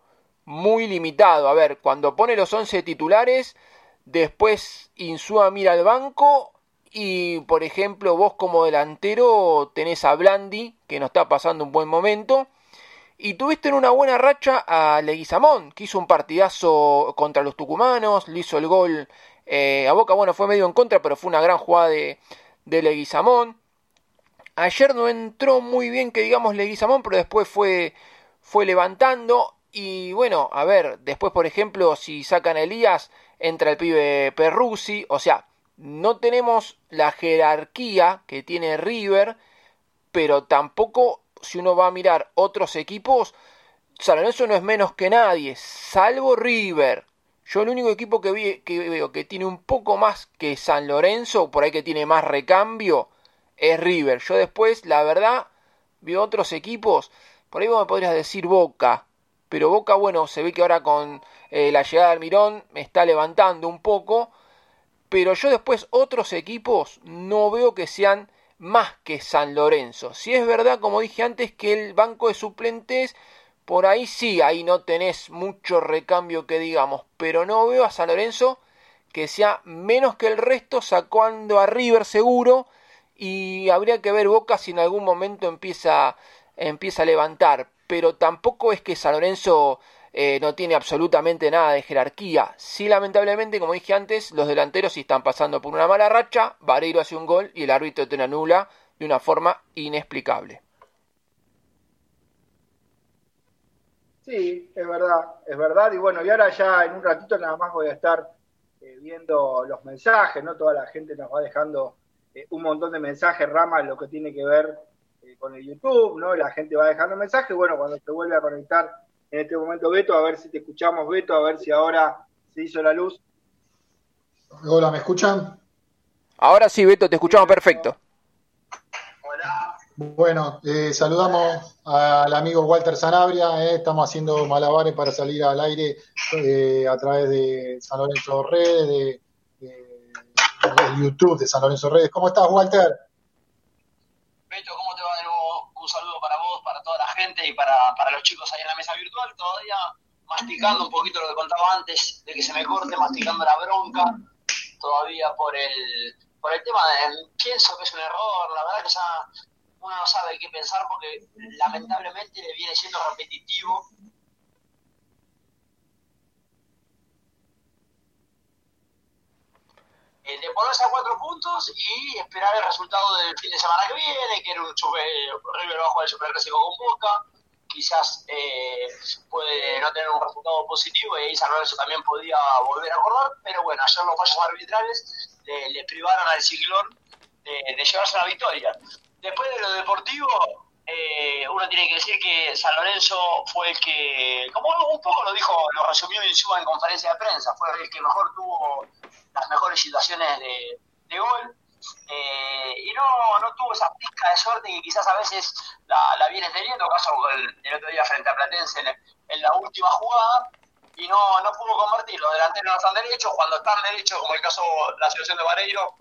[SPEAKER 5] muy limitado. A ver, cuando pone los 11 titulares, después Insúa mira al banco y por ejemplo, vos como delantero tenés a Blandi, que no está pasando un buen momento. Y tuviste en una buena racha a Leguizamón, que hizo un partidazo contra los tucumanos, le hizo el gol eh, a Boca. Bueno, fue medio en contra, pero fue una gran jugada de, Leguizamón. Ayer no entró muy bien, que digamos, Leguizamón, pero después fue, fue levantando. Y bueno, a ver, después, por ejemplo, si sacan a Elías, entra el pibe Perrusi. O sea, no tenemos la jerarquía que tiene River, pero tampoco si uno va a mirar otros equipos, San Lorenzo no es menos que nadie, salvo River. Yo el único equipo que, que veo que tiene un poco más que San Lorenzo, por ahí que tiene más recambio, es River. Yo después, la verdad, veo otros equipos, por ahí vos me podrías decir Boca, pero Boca, bueno, se ve que ahora con eh, la llegada del Mirón me está levantando un poco, pero yo después otros equipos no veo que sean más que San Lorenzo. Si es verdad, como dije antes, que el banco de suplentes, por ahí sí, ahí no tenés mucho recambio que digamos, pero no veo a San Lorenzo que sea menos que el resto, sacando a River seguro, y habría que ver Boca si en algún momento empieza, empieza a levantar, pero tampoco es que San Lorenzo eh, no tiene absolutamente nada de jerarquía. Sí, lamentablemente, como dije antes, los delanteros sí están pasando por una mala racha, Vareiro hace un gol y el árbitro te anula de una forma inexplicable.
[SPEAKER 6] Sí, es verdad, es verdad. Y bueno, y ahora ya en un ratito nada más voy a estar eh, viendo los mensajes, ¿no? Toda la gente nos va dejando eh, un montón de mensajes, Rama, lo que tiene que ver con el YouTube, ¿no? La gente va dejando mensajes. Bueno, cuando se vuelve a conectar en este momento Beto, a ver si te escuchamos Beto, a ver si ahora se hizo la luz.
[SPEAKER 4] Hola, ¿me escuchan?
[SPEAKER 5] Ahora sí, Beto, te escuchamos perfecto.
[SPEAKER 4] Hola. Bueno, eh, saludamos al amigo Walter Sanabria, eh, estamos haciendo malabares para salir al aire eh, a través de San Lorenzo Redes, de, de, YouTube de San Lorenzo Redes. ¿Cómo estás, Walter?
[SPEAKER 8] Beto, ¿cómo te va de nuevo? Un saludo para vos, para toda la gente y para, para los chicos ahí en la Todavía masticando un poquito lo que contaba antes de que se me corte, masticando la bronca. todavía por el, por el tema de, pienso que es un error, la verdad que ya uno no sabe qué pensar porque lamentablemente le viene siendo repetitivo el de ponerse a cuatro puntos y esperar el resultado del fin de semana que viene, que era un super, River va a jugar el Superclásico con Boca, quizás eh, puede no tener un resultado positivo y San Lorenzo también podía volver a acordar, pero bueno, ayer los fallos arbitrales le, privaron al ciclón de, llevarse la victoria. Después de lo deportivo, eh, uno tiene que decir que San Lorenzo fue el que, como un poco lo dijo, lo resumió Insúa en conferencia de prensa, fue el que mejor tuvo las mejores situaciones de, de gol. Eh, y no, no tuvo esa pizca de suerte que quizás a veces la, la viene teniendo, caso el, otro día frente a Platense en, la última jugada, y no, no pudo convertir. Los delanteros no están derechos, cuando están derechos, como el caso de la situación de Vareiro,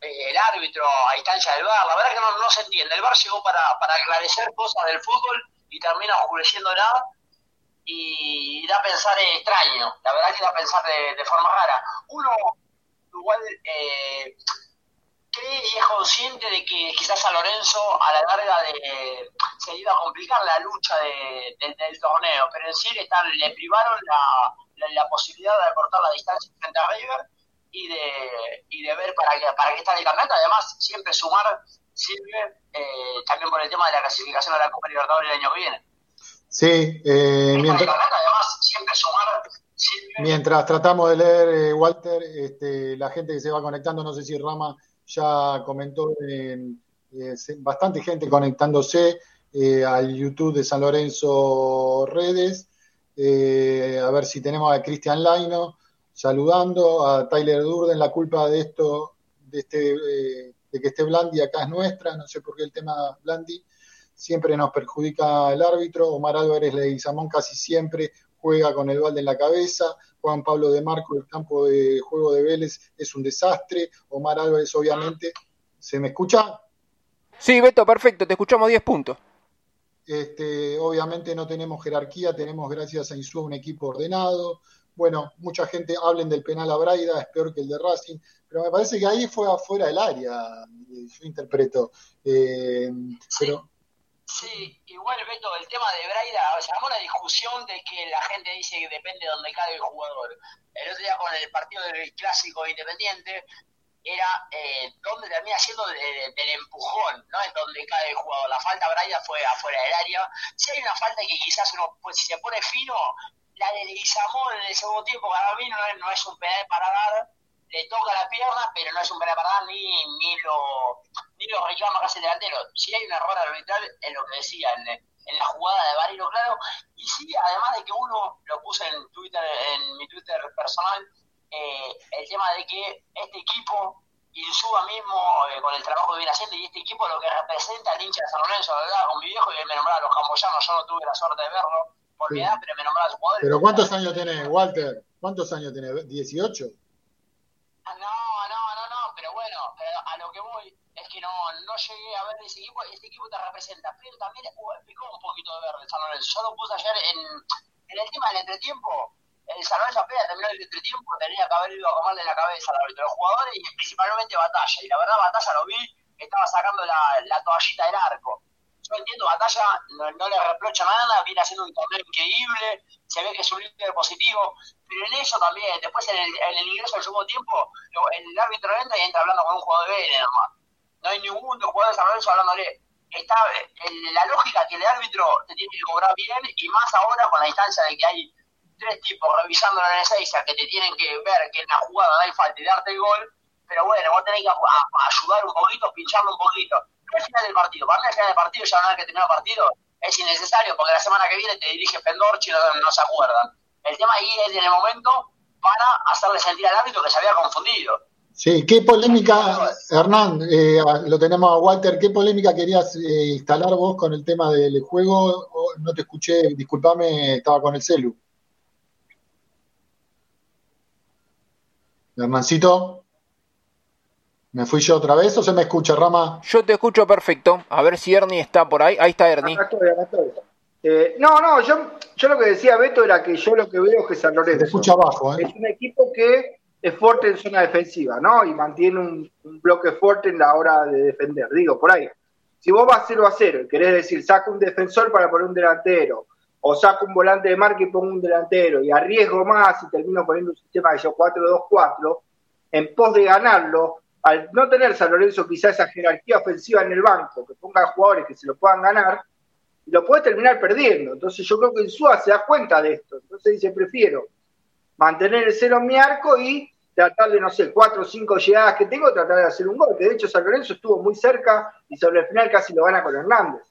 [SPEAKER 8] eh, el árbitro a instancia del VAR, la verdad que no, no se entiende. El VAR llegó para, para aclarecer cosas del fútbol y termina oscureciéndola y da a pensar extraño, la verdad que da a pensar de, forma rara. Uno igual eh, cree y es consciente de que quizás a Lorenzo a la larga de, se iba a complicar la lucha del torneo, pero en sí le, le privaron la, la, posibilidad de cortar la distancia frente a River y de, y de ver para qué, para qué está el campeonato. Además, siempre sumar sirve eh, también por el tema de la clasificación a la Copa Libertadores el año que viene.
[SPEAKER 4] Sí, eh, mientras, mientras tratamos de leer, eh, Walter, este, la gente que se va conectando, no sé si Rama ya comentó, en, eh, bastante gente conectándose eh, al YouTube de San Lorenzo Redes. a ver si tenemos a Cristian Laino saludando, a Tyler Durden, la culpa de esto, de, este, de que esté Blandi acá es nuestra, no sé por qué el tema Blandi siempre nos perjudica el árbitro. Omar Álvarez Leguizamón casi siempre juega con el balde en la cabeza. Juan Pablo de Marco, el campo de juego de Vélez es un desastre. Omar Álvarez, obviamente. ¿Se me escucha?
[SPEAKER 5] Sí, Beto, perfecto, te escuchamos 10 puntos.
[SPEAKER 4] Este, obviamente no tenemos jerarquía, tenemos gracias a Insúa un equipo ordenado. Bueno, mucha gente hablen del penal a Braida, es peor que el de Racing, pero me parece que ahí fue afuera del área, yo interpreto. Eh, pero
[SPEAKER 8] Sí, igual Beto, el tema de Braida, se armó una discusión de que la gente dice que depende de dónde cae el jugador. El otro día con el partido del clásico independiente era eh, donde termina siendo del empujón, no es donde cae el jugador. La falta Braida fue afuera del área. Si hay una falta que quizás uno, pues si se pone fino, la de Leguizamón en el segundo tiempo para mí no es, no es un penal para dar, le toca la pierna, pero no es un penal ni, ni lo ni lo reclama casi el delantero. Si hay un error arbitral en lo que decía, en, la jugada de Barilo, claro, y sí, además de que uno lo puse en Twitter, en mi Twitter personal, eh, el tema de que este equipo Insúa mismo eh, con el trabajo que viene haciendo y este equipo lo que representa el hincha de San Lorenzo, ¿verdad? Con mi viejo y me nombraba a los camboyanos, yo no tuve la suerte de verlo por mi edad, pero me nombraba a los jugadores.
[SPEAKER 4] ¿Pero cuántos años tiene Walter? ¿Cuántos años tiene? ¿18?
[SPEAKER 8] Ah, no, no, no, no, pero bueno, a lo que voy es que no, no llegué a ver ese equipo y este equipo te representa. Pero también picó un poquito de verde San Lorenzo. Yo lo puse ayer en, el tema del entretiempo. El San Lorenzo apenas terminó el entretiempo, tenía que haber ido a comerle la cabeza a los jugadores y principalmente Batalla. Y la verdad, Batalla lo vi, estaba sacando la toallita del arco. Yo entiendo, Batalla no, no, le reprocha nada, viene haciendo un torneo increíble, se ve que es un líder positivo, pero en eso también, después en el, en el ingreso del segundo tiempo, el árbitro entra y entra hablando con un jugador de Vélez no hay ningún jugador de San Lorenzo hablándole. Está en la lógica que el árbitro te tiene que cobrar bien y más ahora con la instancia de que hay tres tipos revisando la necesidad que te tienen que ver que en la jugada no hay falta y darte el gol, pero bueno, vos tenés que ayudar un poquito, pincharlo un poquito. No es final del partido, para mí al final del partido ya una vez que termina el partido es innecesario porque la semana que viene te dirige Pendorchi y no, se acuerdan. El tema ahí es en el momento para hacerle sentir al árbitro que se había confundido.
[SPEAKER 4] Sí, qué polémica, Hernán, eh, lo tenemos a Walter, ¿qué polémica querías eh, instalar vos con el tema del juego? no te escuché, discúlpame, estaba con el celu. Hernancito, ¿me fui yo otra vez o se me escucha, Rama?
[SPEAKER 5] Yo te escucho perfecto, a ver si Ernie está por ahí, ahí está Ernie.
[SPEAKER 6] Eh, no, no, yo, yo lo que decía Beto era que yo lo que veo es que San Lorenzo
[SPEAKER 4] escucha abajo,
[SPEAKER 6] es un equipo que es fuerte en zona defensiva, ¿no? Y mantiene un, un, bloque fuerte en la hora de defender. Digo, por ahí. Si vos vas 0 a 0 y querés decir, saca un defensor para poner un delantero, o saco un volante de marca y pongo un delantero, y arriesgo más y termino poniendo un sistema de 4-2-4, en pos de ganarlo, al no tener San Lorenzo quizá esa jerarquía ofensiva en el banco, que ponga jugadores que se lo puedan ganar, lo puede terminar perdiendo. Entonces yo creo que Insúa se da cuenta de esto. Entonces dice, prefiero mantener el cero en mi arco y tratar de, no sé, cuatro o cinco llegadas que tengo, tratar de hacer un gol. De hecho San Lorenzo estuvo muy cerca y sobre el final casi lo gana con Hernández.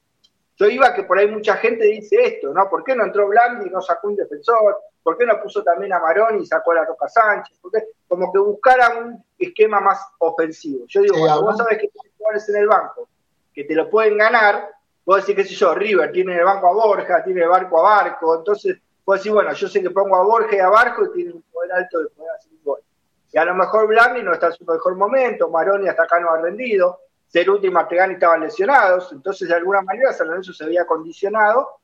[SPEAKER 6] Yo iba que por ahí mucha gente dice esto, ¿no? ¿Por qué no entró Blandi y no sacó un defensor? ¿Por qué no puso también a Marón y sacó a la Roca Sánchez? Porque como que buscara un esquema más ofensivo. Yo digo, cuando vos sabés que tienes jugadores en el banco que te lo pueden ganar, vos decís, qué sé yo, River tiene en el banco a Borja, tiene el barco a Barco, entonces vos decís, bueno, yo sé que pongo a Borja y a Barco y tiene un poder alto de poder hacer un gol. Y a lo mejor Blandi no está en su mejor momento, Maroni hasta acá no ha rendido, Ceruti y Martegani estaban lesionados, entonces de alguna manera San Lorenzo se había condicionado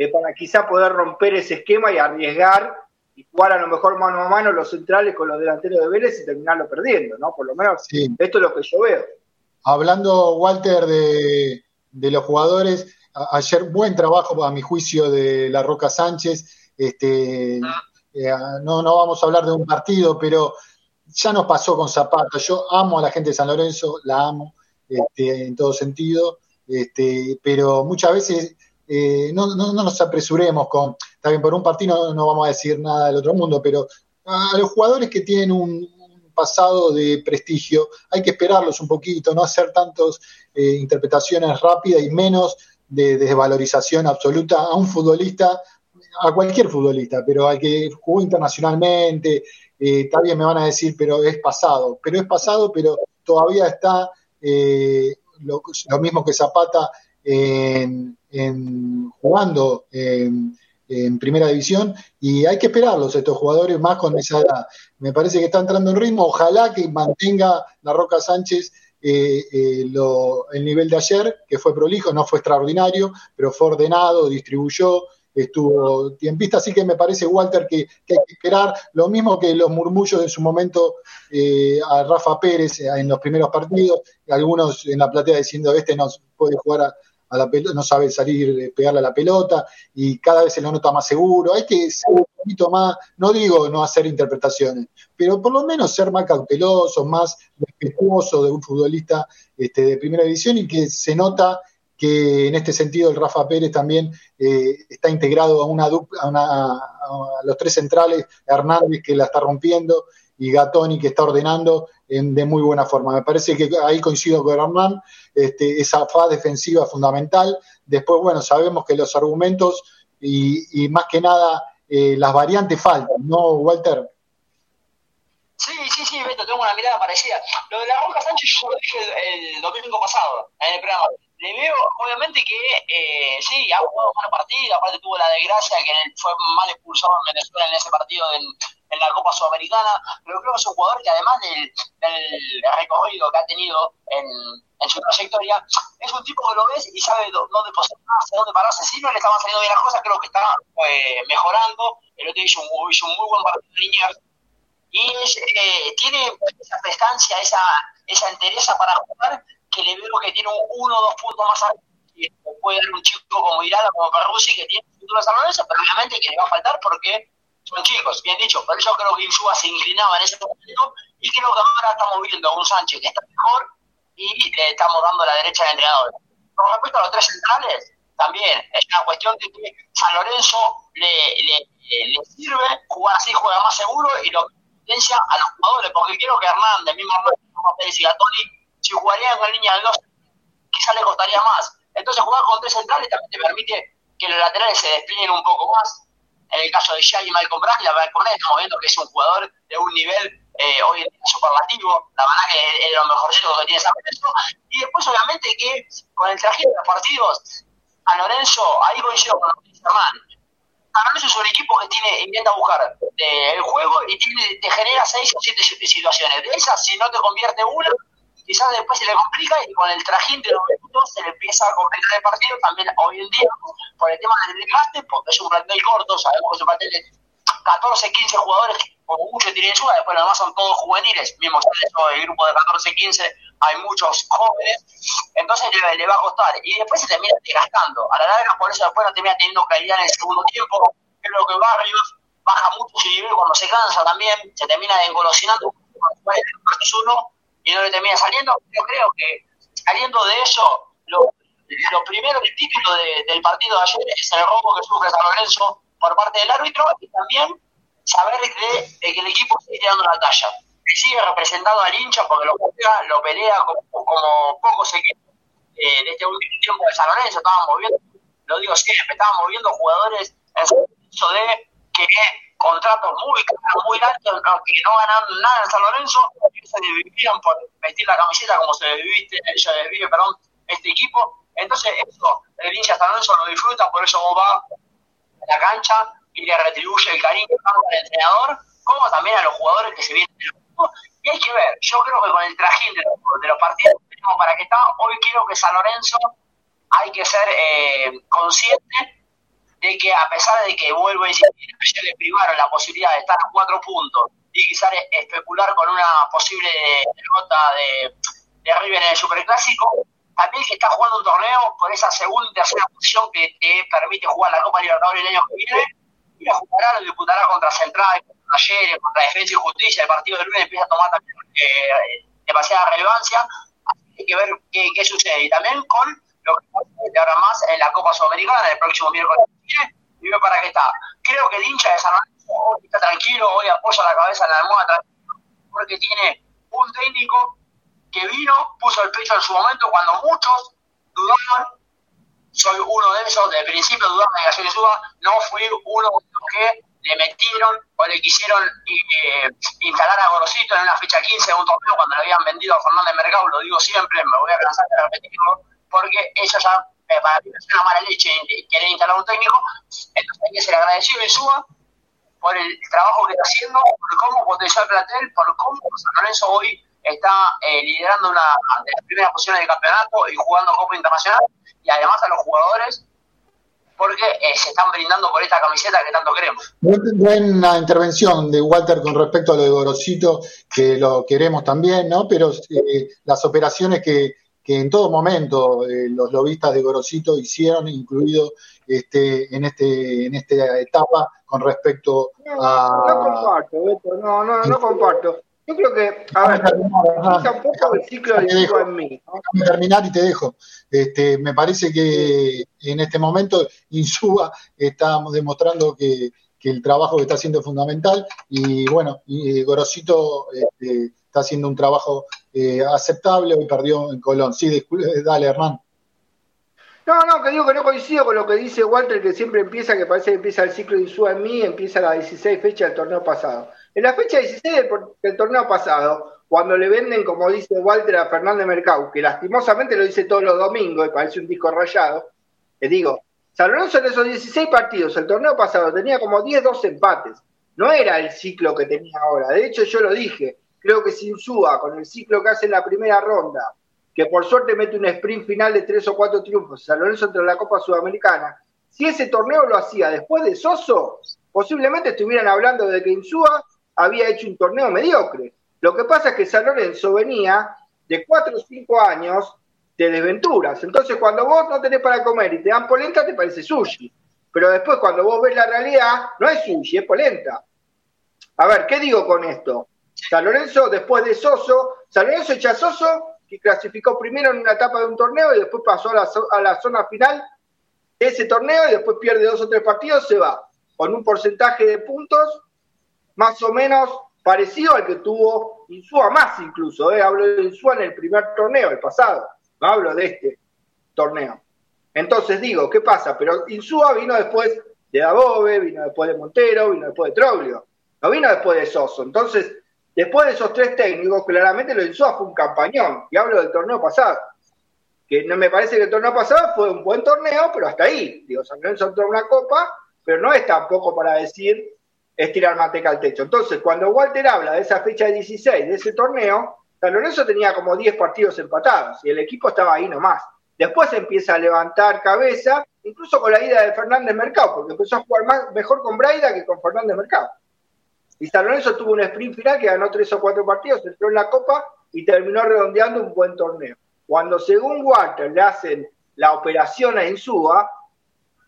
[SPEAKER 6] eh, para quizá poder romper ese esquema y arriesgar y jugar a lo mejor mano a mano los centrales con los delanteros de Vélez y terminarlo perdiendo, ¿no? Por lo menos esto es lo que yo veo.
[SPEAKER 4] Hablando, Walter, de, de los jugadores, ayer buen trabajo a mi juicio de la Roca Sánchez, este, ah. eh, no, no vamos a hablar de un partido, pero ya nos pasó con Zapata. Yo amo a la gente de San Lorenzo, la amo este, en todo sentido, este, pero muchas veces eh, no, no, nos apresuremos con, también por un partido no, vamos a decir nada del otro mundo, pero a los jugadores que tienen un, pasado de prestigio hay que esperarlos un poquito, no hacer tantas eh, interpretaciones rápidas y menos de desvalorización absoluta a un futbolista, a cualquier futbolista, pero al que jugó internacionalmente, eh, también me van a decir, pero es pasado, pero es pasado, pero todavía está eh, lo, mismo que Zapata en, jugando en, primera división y hay que esperarlos estos jugadores más con esa edad. Me parece que está entrando en ritmo, ojalá que mantenga la Roca Sánchez eh, eh, el nivel de ayer, que fue prolijo, no fue extraordinario, pero fue ordenado, distribuyó, estuvo tiempista, así que me parece, Walter, que, hay que esperar lo mismo que los murmullos en su momento eh, a Rafa Pérez en los primeros partidos, algunos en la platea diciendo, este no puede jugar a, la pelota, no sabe salir, pegarle a la pelota, y cada vez se lo nota más seguro, hay que ser un poquito más, no digo no hacer interpretaciones, pero por lo menos ser más cauteloso, más respetuoso de un futbolista este, de primera división y que se nota que en este sentido el Rafa Pérez también eh, está integrado a una, a, los tres centrales, Hernández que la está rompiendo y Gatoni que está ordenando en, de muy buena forma. Me parece que ahí coincido con Hernán, este, esa fase defensiva fundamental. Después, bueno, sabemos que los argumentos y, más que nada eh, las variantes faltan, ¿no, Walter?
[SPEAKER 8] Sí, sí, sí, Beto, tengo una mirada parecida. Lo de la Roca Sánchez yo lo dije el, el domingo pasado en el programa le veo, obviamente que eh, sí, ha jugado mal partido, aparte tuvo la desgracia que fue mal expulsado en Venezuela en ese partido en, la Copa Sudamericana, pero creo que es un jugador que además del, recorrido que ha tenido en, su trayectoria, es un tipo que lo ves y sabe dónde posicionarse, dónde pararse. Si no le estaban saliendo bien las cosas, creo que está eh, mejorando. El otro hizo un, hizo un muy buen partido de y eh, tiene esa prestancia, esa, esa entereza para jugar que le veo que tiene un uno o dos puntos más alto y puede dar un chico como Irala, como Perrusi, que tiene futuro San Lorenzo, pero obviamente que le va a faltar porque son chicos, bien dicho. Pero yo creo que Insúa se inclinaba en ese momento y creo que ahora estamos viendo a un Sánchez que está mejor y le estamos dando la derecha al entrenador. Con respecto a los tres centrales, también es una cuestión de que San Lorenzo le, le, sirve jugar así, juega más seguro y lo potencia a los jugadores, porque quiero que Hernández, mismo Hernández, Pérez y Gatoni si jugaría la línea de dos, quizás le costaría más. Entonces jugar con tres centrales también te permite que los laterales se desplieguen un poco más. En el caso de Shai y Michael Bradley, la verdad estamos viendo que es un jugador de un nivel eh, hoy en día superlativo, la verdad que es de lo mejorcito que tiene San Lorenzo. Y después, obviamente, que con el traje de los partidos, a Lorenzo, ahí coincido con Hernán. A Lorenzo es un equipo que tiene, intenta buscar el juego y tiene, te genera seis o siete situaciones. De esas, si no te convierte una, quizás después se le complica y con el trajín de los minutos se le empieza a complicar el partido también hoy en día por el tema del desgaste, porque es un plantel corto, sabemos que es un plantel de 14, 15 jugadores como mucho tiene Insúa, después los demás son todos juveniles, mismo el grupo de 14-15 hay muchos jóvenes, entonces le, va a costar. Y después se termina desgastando. A la larga, por eso después no termina teniendo calidad en el segundo tiempo. Creo que Barrios baja mucho su nivel cuando se cansa también, se termina engolosinando uno y no le termina saliendo. Yo creo que saliendo de eso, lo, primero, el título del partido de ayer es el robo que sufre San Lorenzo por parte del árbitro y también saber de, que el equipo sigue dando la talla sigue representando al hincha porque lo juega, lo pelea como, como pocos equipos eh, de este último tiempo de San Lorenzo, estaban moviendo, lo digo siempre, estaban moviendo jugadores en su de que contratos muy caros, muy altos, que no ganan nada en San Lorenzo, que se dividían por vestir la camiseta como se divide, se divide perdón, este equipo. Entonces, eso, el hincha de San Lorenzo lo disfruta, por eso va a la cancha y le retribuye el cariño al entrenador, como también a los jugadores que se vienen y hay que ver, yo creo que con el trajín de los, partidos para que está, hoy creo que San Lorenzo hay que ser eh, consciente de que a pesar de que vuelvo a decir, ayer le privaron la posibilidad de estar a cuatro puntos y quizás especular con una posible derrota de, River en el Superclásico, también que está jugando un torneo por esa segunda y tercera posición que te permite jugar la Copa Libertadores el año que viene y la jugará, lo disputará contra Central, ayer contra Defensa y Justicia, el partido de lunes empieza a tomar también eh, demasiada relevancia, así que hay que ver qué, qué, sucede. Y también con lo que pasa ahora más en la Copa Sudamericana, el próximo miércoles y ve para qué está. Creo que el hincha de San Lorenzo está tranquilo, hoy apoya la cabeza en la almohada porque tiene un técnico que vino, puso el pecho en su momento cuando muchos dudaban soy uno de esos, de principio dudaban de que ayer suba, no fui uno de los que le metieron o le quisieron eh, instalar a Gorosito en una fecha 15 de un torneo cuando le habían vendido a Fernández Mercado, lo digo siempre, me voy a cansar de repetirlo, porque eso ya eh, para mí es una mala leche querer instalar un técnico, entonces hay que ser agradecido y suba por el trabajo que está haciendo, por cómo potenció el plantel, por cómo San Lorenzo hoy está eh, liderando una de las primeras posiciones del campeonato y jugando Copa Internacional, y además a los jugadores porque eh, se están brindando por esta camiseta que tanto queremos.
[SPEAKER 4] Buena intervención de Walter con respecto a lo de Gorosito, que lo queremos también, ¿no? Pero eh, las operaciones que, que, en todo momento eh, los lobistas de Gorosito hicieron, incluido este, en, este, en esta etapa con respecto a...
[SPEAKER 6] No comparto, no, no, no comparto. Yo creo que, a ver, tampoco el ciclo de en mí.
[SPEAKER 4] Déjame terminar y te dejo. Este, me parece que en este momento Insúa está demostrando que, el trabajo que está haciendo es fundamental y bueno, y Gorosito este, está haciendo un trabajo eh, aceptable, hoy perdió en Colón. Sí, disculpe, dale, hermano.
[SPEAKER 6] No, no, que digo que no coincido con lo que dice Walter, que siempre empieza, que parece que empieza el ciclo de Insúa en mí, empieza la 16 fecha del torneo pasado. En la fecha 16 del, torneo pasado, cuando le venden, como dice Walter, a Fernández Mercado, que lastimosamente lo dice todos los domingos y parece un disco rayado, le digo, San Lorenzo en esos 16 partidos, el torneo pasado tenía como 10-12 empates. No era el ciclo que tenía ahora. De hecho, yo lo dije, creo que sin Suba, con el ciclo que hace en la primera ronda, que por suerte mete un sprint final de tres o cuatro triunfos, San Lorenzo entre la Copa Sudamericana, si ese torneo lo hacía después de Soso, posiblemente estuvieran hablando de que Insúa había hecho un torneo mediocre. Lo que pasa es que San Lorenzo venía de cuatro o cinco años de desventuras. Entonces, cuando vos no tenés para comer y te dan polenta, te parece sushi. Pero después, cuando vos ves la realidad, no es sushi, es polenta. A ver, ¿qué digo con esto? San Lorenzo, después de Soso, San Lorenzo echa Soso, que clasificó primero en una etapa de un torneo y después pasó a la, a la zona final de ese torneo y después pierde dos o tres partidos, se va con un porcentaje de puntos más o menos parecido al que tuvo Insúa, más incluso, ¿eh? hablo de Insúa en el primer torneo, el pasado, no hablo de este torneo. Entonces digo, ¿qué pasa? Pero Insúa vino después de Dabove, vino después de Montero, vino después de Troglio, no vino después de Soso. Entonces, después de esos tres técnicos, claramente lo fue un campañón, y hablo del torneo pasado. Que no me parece que el torneo pasado fue un buen torneo, pero hasta ahí. Digo, San Lorenzo entró una copa, pero no es tampoco para decir es tirar manteca al techo. Entonces, cuando Walter habla de esa fecha de 16, de ese torneo, San Lorenzo tenía como 10 partidos empatados y el equipo estaba ahí nomás. Después empieza a levantar cabeza, incluso con la ida de Fernández Mercado, porque empezó a jugar mejor con Braida que con Fernández Mercado. Y San Lorenzo tuvo un sprint final que ganó tres o cuatro partidos, entró en la Copa y terminó redondeando un buen torneo. Cuando según Walter le hacen la operación a Insúa,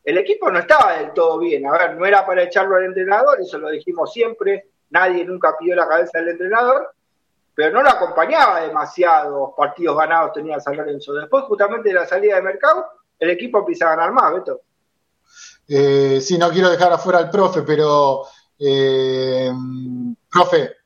[SPEAKER 6] el equipo no estaba del todo bien. A ver, no era para echarlo al entrenador, eso lo dijimos siempre, nadie nunca pidió la cabeza del entrenador, pero no lo acompañaba demasiados partidos ganados tenía San Lorenzo. Después, justamente de la salida de mercado, el equipo empieza a ganar más, Beto.
[SPEAKER 4] Eh, sí, no quiero dejar afuera al profe, pero eh, profe.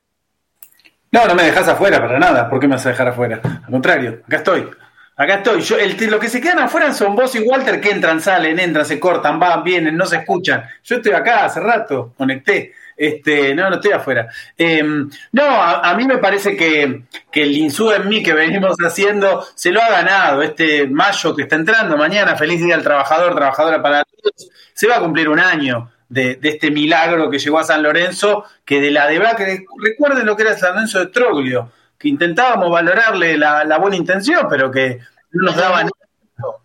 [SPEAKER 7] No, no me dejas afuera para nada. ¿Por qué me vas a dejar afuera? Al contrario, acá estoy. Acá estoy. Yo, el, lo que se quedan afuera son vos y Walter que entran, salen, entran, se cortan, van, vienen, no se escuchan. Yo estoy acá hace rato, conecté. Este, no, no estoy afuera. Em, no, a, mí me parece que, que el Insú en mí que venimos haciendo se lo ha ganado. Este mayo que está entrando mañana, feliz día al trabajador, trabajadora para todos, se va a cumplir un año de, este milagro que llegó a San Lorenzo, que de la que recuerden lo que era San Lorenzo de Troglio, que intentábamos valorarle la, buena intención, pero que no nos daban.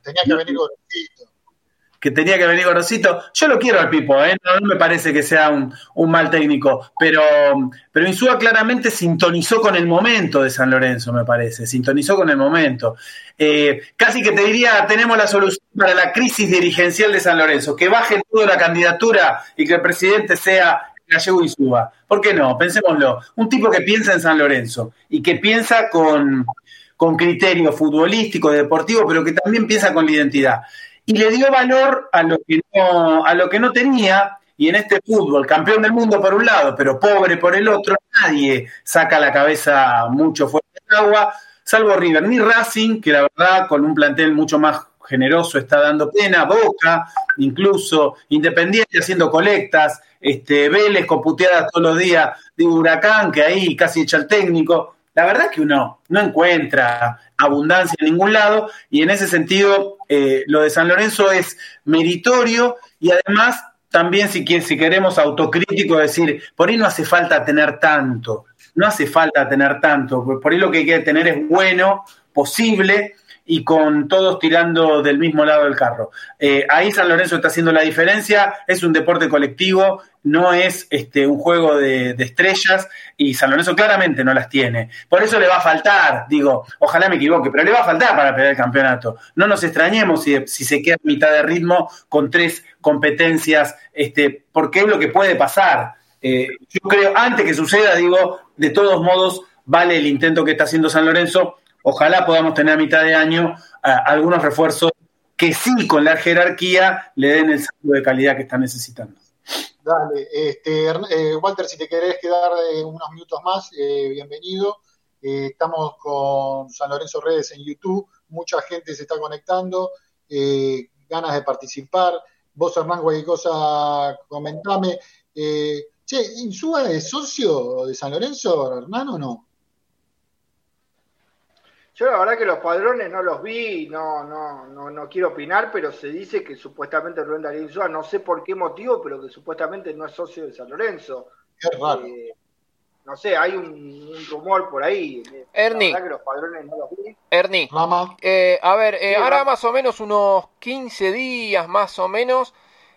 [SPEAKER 4] Tenía que venir
[SPEAKER 7] que tenía que venir Gorosito. Yo lo quiero al Pipo, ¿eh? no, me parece que sea un, mal técnico, pero, pero Insúa claramente sintonizó con el momento de San Lorenzo, me parece, sintonizó con el momento. Eh, casi que te diría, tenemos la solución para la crisis dirigencial de San Lorenzo, que baje toda la candidatura y que el presidente sea Gallego Insúa. ¿Por qué no? Pensémoslo. Un tipo que piensa en San Lorenzo y que piensa con, con criterio futbolístico, deportivo, pero que también piensa con la identidad y le dio valor a lo que no, a lo que no tenía. Y en este fútbol, campeón del mundo por un lado, pero pobre por el otro, nadie saca la cabeza mucho fuera del agua, salvo River, ni Racing, que la verdad con un plantel mucho más generoso está dando pena, Boca, incluso Independiente haciendo colectas, este, Vélez con puteadas todos los días de Huracán, que ahí casi echa el técnico. La verdad que uno no encuentra abundancia en ningún lado y en ese sentido eh, lo de San Lorenzo es meritorio y además también si, si queremos autocrítico decir, por ahí no hace falta tener tanto, no hace falta tener tanto, por ahí lo que hay que tener es bueno, posible y con todos tirando del mismo lado del carro. Eh, ahí San Lorenzo está haciendo la diferencia, es un deporte colectivo, no es este, un juego de, estrellas y San Lorenzo claramente no las tiene. Por eso le va a faltar, digo, ojalá me equivoque, pero le va a faltar para pelear el campeonato. No nos extrañemos si, si se queda a mitad de ritmo con tres competencias, este, porque es lo que puede pasar. Eh, yo creo, antes que suceda, digo, de todos modos, vale el intento que está haciendo San Lorenzo ojalá podamos tener a mitad de año algunos refuerzos que sí con la jerarquía le den el salto de calidad que están necesitando.
[SPEAKER 4] Dale, este, eh, Walter, si te querés quedar eh, unos minutos más, eh, bienvenido. estamos con San Lorenzo Redes en YouTube, mucha gente se está conectando, ganas de participar. Vos, Hernán, cualquier cosa, comentame. che, ¿Insúa es socio de San Lorenzo, Hernán, o no?
[SPEAKER 6] Yo la verdad que los padrones no los vi, no, no, no, no quiero opinar, pero se dice que supuestamente Rubén Darío Insúa, no sé por qué motivo, pero que supuestamente no es socio de San Lorenzo.
[SPEAKER 4] Qué raro. Eh,
[SPEAKER 6] no sé, hay un, rumor por ahí.
[SPEAKER 5] Ernie.
[SPEAKER 6] La verdad que los padrones no los vi.
[SPEAKER 5] Ernie. Eh, a ver, eh, ahora más o menos unos 15 días más o menos.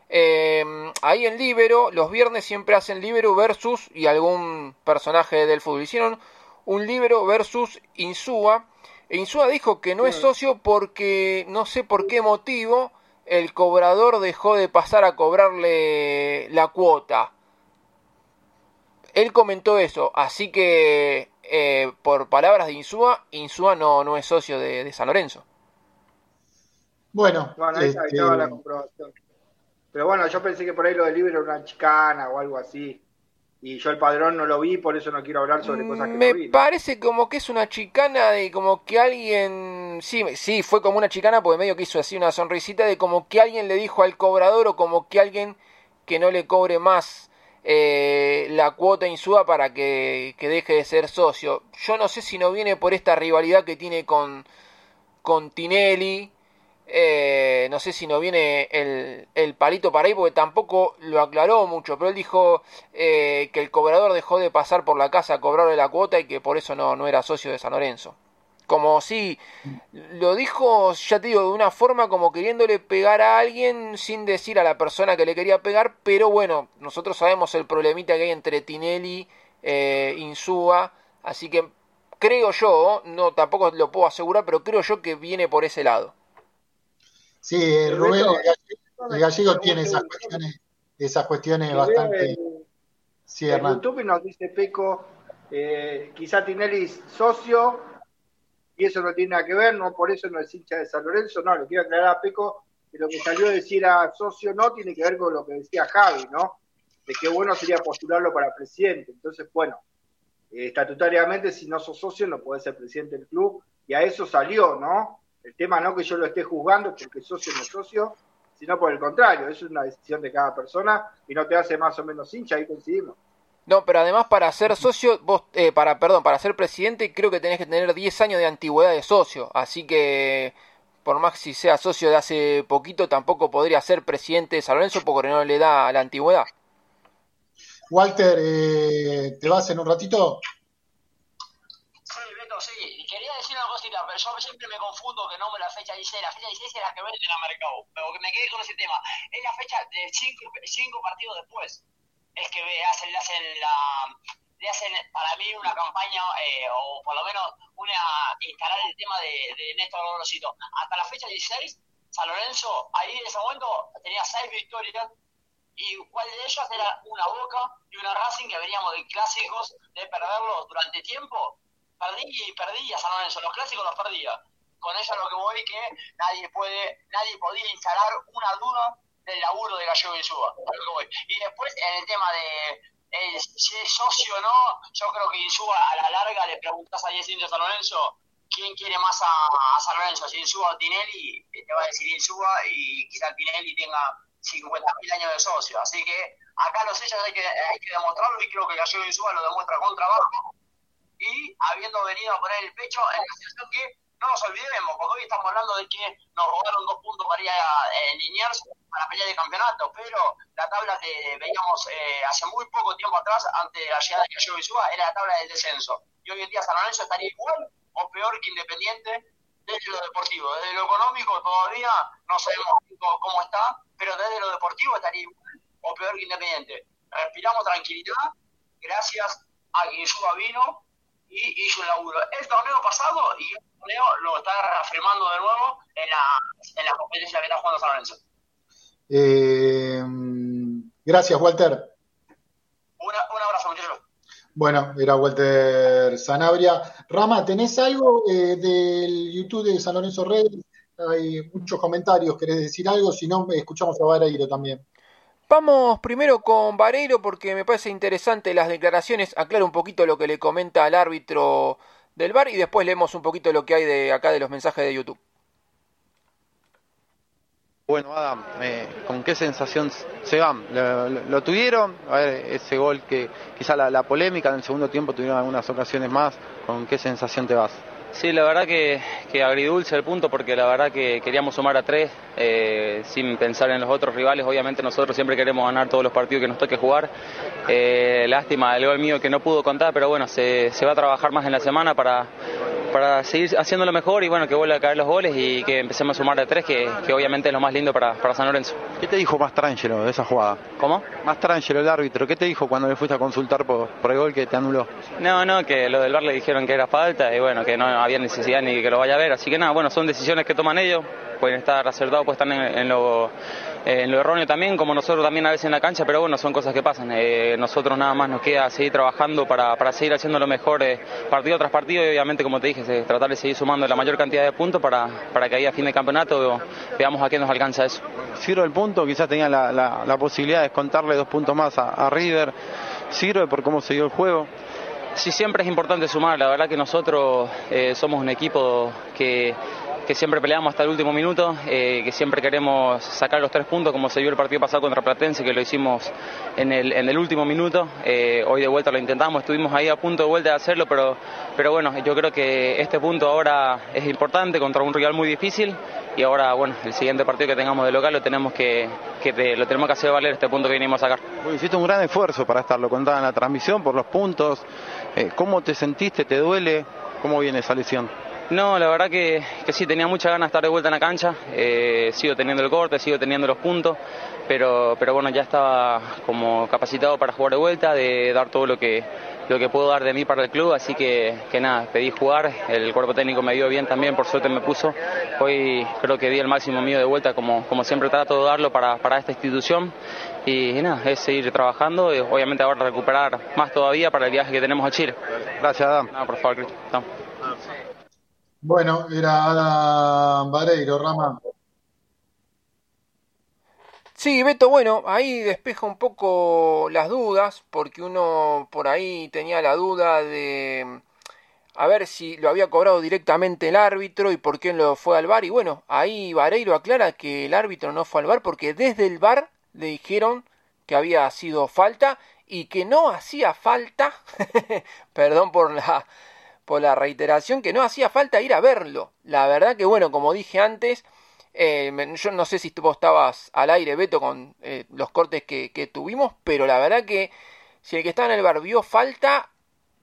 [SPEAKER 5] ahí en Libero, los viernes siempre hacen Libero versus y algún personaje del fútbol. Hicieron un Libero versus Insúa Insúa dijo que no es socio porque no sé por qué motivo el cobrador dejó de pasar a cobrarle la cuota. Él comentó eso, así que eh, por palabras de Insúa, Insúa no, no es socio de, San Lorenzo.
[SPEAKER 6] Bueno, ahí estaba este, la comprobación. Pero bueno, yo pensé que por ahí lo del libro era una chicana o algo así y yo el padrón no lo vi, por eso no quiero hablar sobre cosas que
[SPEAKER 5] Me
[SPEAKER 6] no vi.
[SPEAKER 5] parece como que es una chicana de como que alguien, sí, sí, fue como una chicana porque medio que hizo así una sonrisita de como que alguien le dijo al cobrador o como que alguien que no le cobre más eh, la cuota insúa para que, que, deje de ser socio. Yo no sé si no viene por esta rivalidad que tiene con, con Tinelli, eh, no sé si no viene el, el, palito para ahí porque tampoco lo aclaró mucho, pero él dijo eh, que el cobrador dejó de pasar por la casa a cobrarle la cuota y que por eso no, no era socio de San Lorenzo. como si lo dijo, ya te digo, de una forma como queriéndole pegar a alguien sin decir a la persona que le quería pegar, pero bueno, nosotros sabemos el problemita que hay entre Tinelli e Insúa, así que creo yo, no tampoco lo puedo asegurar, pero creo yo que viene por ese lado.
[SPEAKER 4] Sí, Rubén, el gallego, tiene esas cuestiones, esas cuestiones bastante...
[SPEAKER 6] Sí, en YouTube nos dice Peco, eh, quizá Tinelli socio, y eso no tiene nada que ver, no por eso no es hincha de San Lorenzo, no, le quiero aclarar a Peco que lo que salió a decir a socio no tiene que ver con lo que decía Javi, ¿no? De qué bueno sería postularlo para presidente. Entonces, bueno, eh, estatutariamente si no sos socio no podés ser presidente del club, y a eso salió, ¿no? El tema no que yo lo esté juzgando porque socio no es socio, sino por el contrario, eso es una decisión de cada persona y no te hace más o menos hincha, ahí coincidimos.
[SPEAKER 5] No, pero además para ser socio, vos, eh, para, perdón, para ser presidente creo que tenés que tener 10 años de antigüedad de socio, así que por más si sea socio de hace poquito, tampoco podría ser presidente de San Lorenzo porque no le da la antigüedad.
[SPEAKER 4] Walter, eh, ¿te vas en un ratito?
[SPEAKER 8] Sí, Beto, sí. Yo siempre me confundo que no me la fecha 16. La fecha 16 es la que vende la mercado, pero que me quedé con ese tema. Es la fecha de 5 cinco partidos después es que hacen, le hacen la le hacen para mí una campaña eh, o por lo menos una instalar el tema de, de Néstor Gorosito. Hasta la fecha 16, San Lorenzo ahí en ese momento tenía seis victorias y cuál de ellas era una Boca y una Racing que veníamos de clásicos de perderlos durante tiempo. Perdí y perdía San Lorenzo, los clásicos los perdía. Con eso lo que voy que nadie puede, nadie podía instalar una duda del laburo de Gallego Insúa. Y después, en el tema de si es socio o no, yo creo que Insúa a la larga le preguntas a 10 indios San Lorenzo quién quiere más a, San Lorenzo, si Insúa o Tinelli, te va a decir Insúa y quizá Tinelli tenga 50.000 años de socio. Así que acá los hechos hay que, hay que demostrarlo y creo que Gallego Insúa lo demuestra con trabajo y habiendo venido a poner el pecho en la situación que no nos olvidemos, porque hoy estamos hablando de que nos robaron dos puntos para ir a eh, para pelear de campeonato, pero la tabla que veíamos eh, hace muy poco tiempo atrás, antes de la llegada de Gallego Suba, era la tabla del descenso. Y hoy en día San Lorenzo estaría igual o peor que Independiente desde lo deportivo. Desde lo económico todavía no sabemos cómo está, pero desde lo deportivo estaría igual o peor que Independiente. Respiramos tranquilidad, gracias a que Suba vino y hizo un laburo. El torneo pasado y el torneo lo está reafirmando de nuevo en la, en la competencia que está jugando San Lorenzo.
[SPEAKER 4] Eh, gracias, Walter.
[SPEAKER 8] un abrazo, muchachos.
[SPEAKER 4] Bueno, era Walter Sanabria. Rama, ¿tenés algo eh, del YouTube de San Lorenzo Red? Hay muchos comentarios, ¿querés decir algo? Si no, escuchamos a Barairo también.
[SPEAKER 5] Vamos primero con Vareiro porque me parece interesante las declaraciones. Aclaro un poquito lo que le comenta al árbitro del bar y después leemos un poquito lo que hay de acá de los mensajes de YouTube.
[SPEAKER 9] Bueno, Adam, eh, ¿con qué sensación se van? ¿Lo, tuvieron? A ver, ese gol que quizá la, la polémica en el segundo tiempo tuvieron algunas ocasiones más. ¿Con qué sensación te vas?
[SPEAKER 10] Sí, la verdad que, que, agridulce el punto porque la verdad que queríamos sumar a tres eh, sin pensar en los otros rivales. Obviamente nosotros siempre queremos ganar todos los partidos que nos toque jugar. Eh, lástima el gol mío que no pudo contar, pero bueno, se, se va a trabajar más en la semana para, para seguir haciéndolo mejor y bueno, que vuelva a caer los goles y que empecemos a sumar de tres, que, que obviamente es lo más lindo para, para, San Lorenzo.
[SPEAKER 9] ¿Qué te dijo más Trangelo de esa jugada?
[SPEAKER 10] ¿Cómo?
[SPEAKER 9] Más Trangelo, el árbitro. ¿Qué te dijo cuando le fuiste a consultar por, por el gol que te anuló?
[SPEAKER 10] No, no, que lo del bar le dijeron que era falta y bueno, que no había necesidad ni que lo vaya a ver. Así que nada, bueno, son decisiones que toman ellos. Pueden estar acertados, pueden estar en, en lo en lo erróneo también, como nosotros también a veces en la cancha, pero bueno, son cosas que pasan. Eh, nosotros nada más nos queda seguir trabajando para, para seguir haciendo lo mejor eh, partido tras partido y obviamente, como te dije, tratar de seguir sumando la mayor cantidad de puntos para, para que ahí a fin de campeonato veamos a qué nos alcanza eso.
[SPEAKER 9] Sirve el punto, quizás tenía la, la, la posibilidad de contarle dos puntos más a, a River. Sirve por cómo se dio el juego.
[SPEAKER 10] Sí, siempre es importante sumar. La verdad que nosotros eh, somos un equipo que que siempre peleamos hasta el último minuto, eh, que siempre queremos sacar los tres puntos, como se vio el partido pasado contra Platense, que lo hicimos en el, en el último minuto. Eh, hoy de vuelta lo intentamos, estuvimos ahí a punto de vuelta de hacerlo, pero, pero bueno, yo creo que este punto ahora es importante contra un rival muy difícil y ahora, bueno, el siguiente partido que tengamos de local lo tenemos que, que te, lo tenemos que hacer valer este punto que venimos a sacar.
[SPEAKER 9] Hiciste un gran esfuerzo para estar, lo contaba en la transmisión por los puntos. Eh, ¿Cómo te sentiste? ¿Te duele? ¿Cómo viene esa lesión?
[SPEAKER 10] No, la verdad que, que, sí, tenía mucha ganas de estar de vuelta en la cancha. Eh, sigo teniendo el corte, sigo teniendo los puntos, pero, pero bueno, ya estaba como capacitado para jugar de vuelta, de dar todo lo que, lo que puedo dar de mí para el club, así que, que nada, pedí jugar, el cuerpo técnico me dio bien también, por suerte me puso, hoy creo que di el máximo mío de vuelta como, como siempre trato de darlo para, para esta institución y, nada, es seguir trabajando y obviamente ahora recuperar más todavía para el viaje que tenemos a Chile.
[SPEAKER 9] Gracias Adam.
[SPEAKER 10] Nada, por favor, Cristian.
[SPEAKER 4] Bueno, era Adam Vareiro, Rama.
[SPEAKER 5] Sí, Beto, bueno, ahí despeja un poco las dudas, porque uno por ahí tenía la duda de a ver si lo había cobrado directamente el árbitro y por qué lo fue al bar. Y bueno, ahí Vareiro aclara que el árbitro no fue al bar porque desde el bar le dijeron que había sido falta y que no hacía falta, *laughs* perdón por la, por la reiteración, que no hacía falta ir a verlo. La verdad que bueno, como dije antes, eh, yo no sé si vos estabas al aire, Beto, con eh, los cortes que, que, tuvimos, pero la verdad que si el que está en el bar vio falta,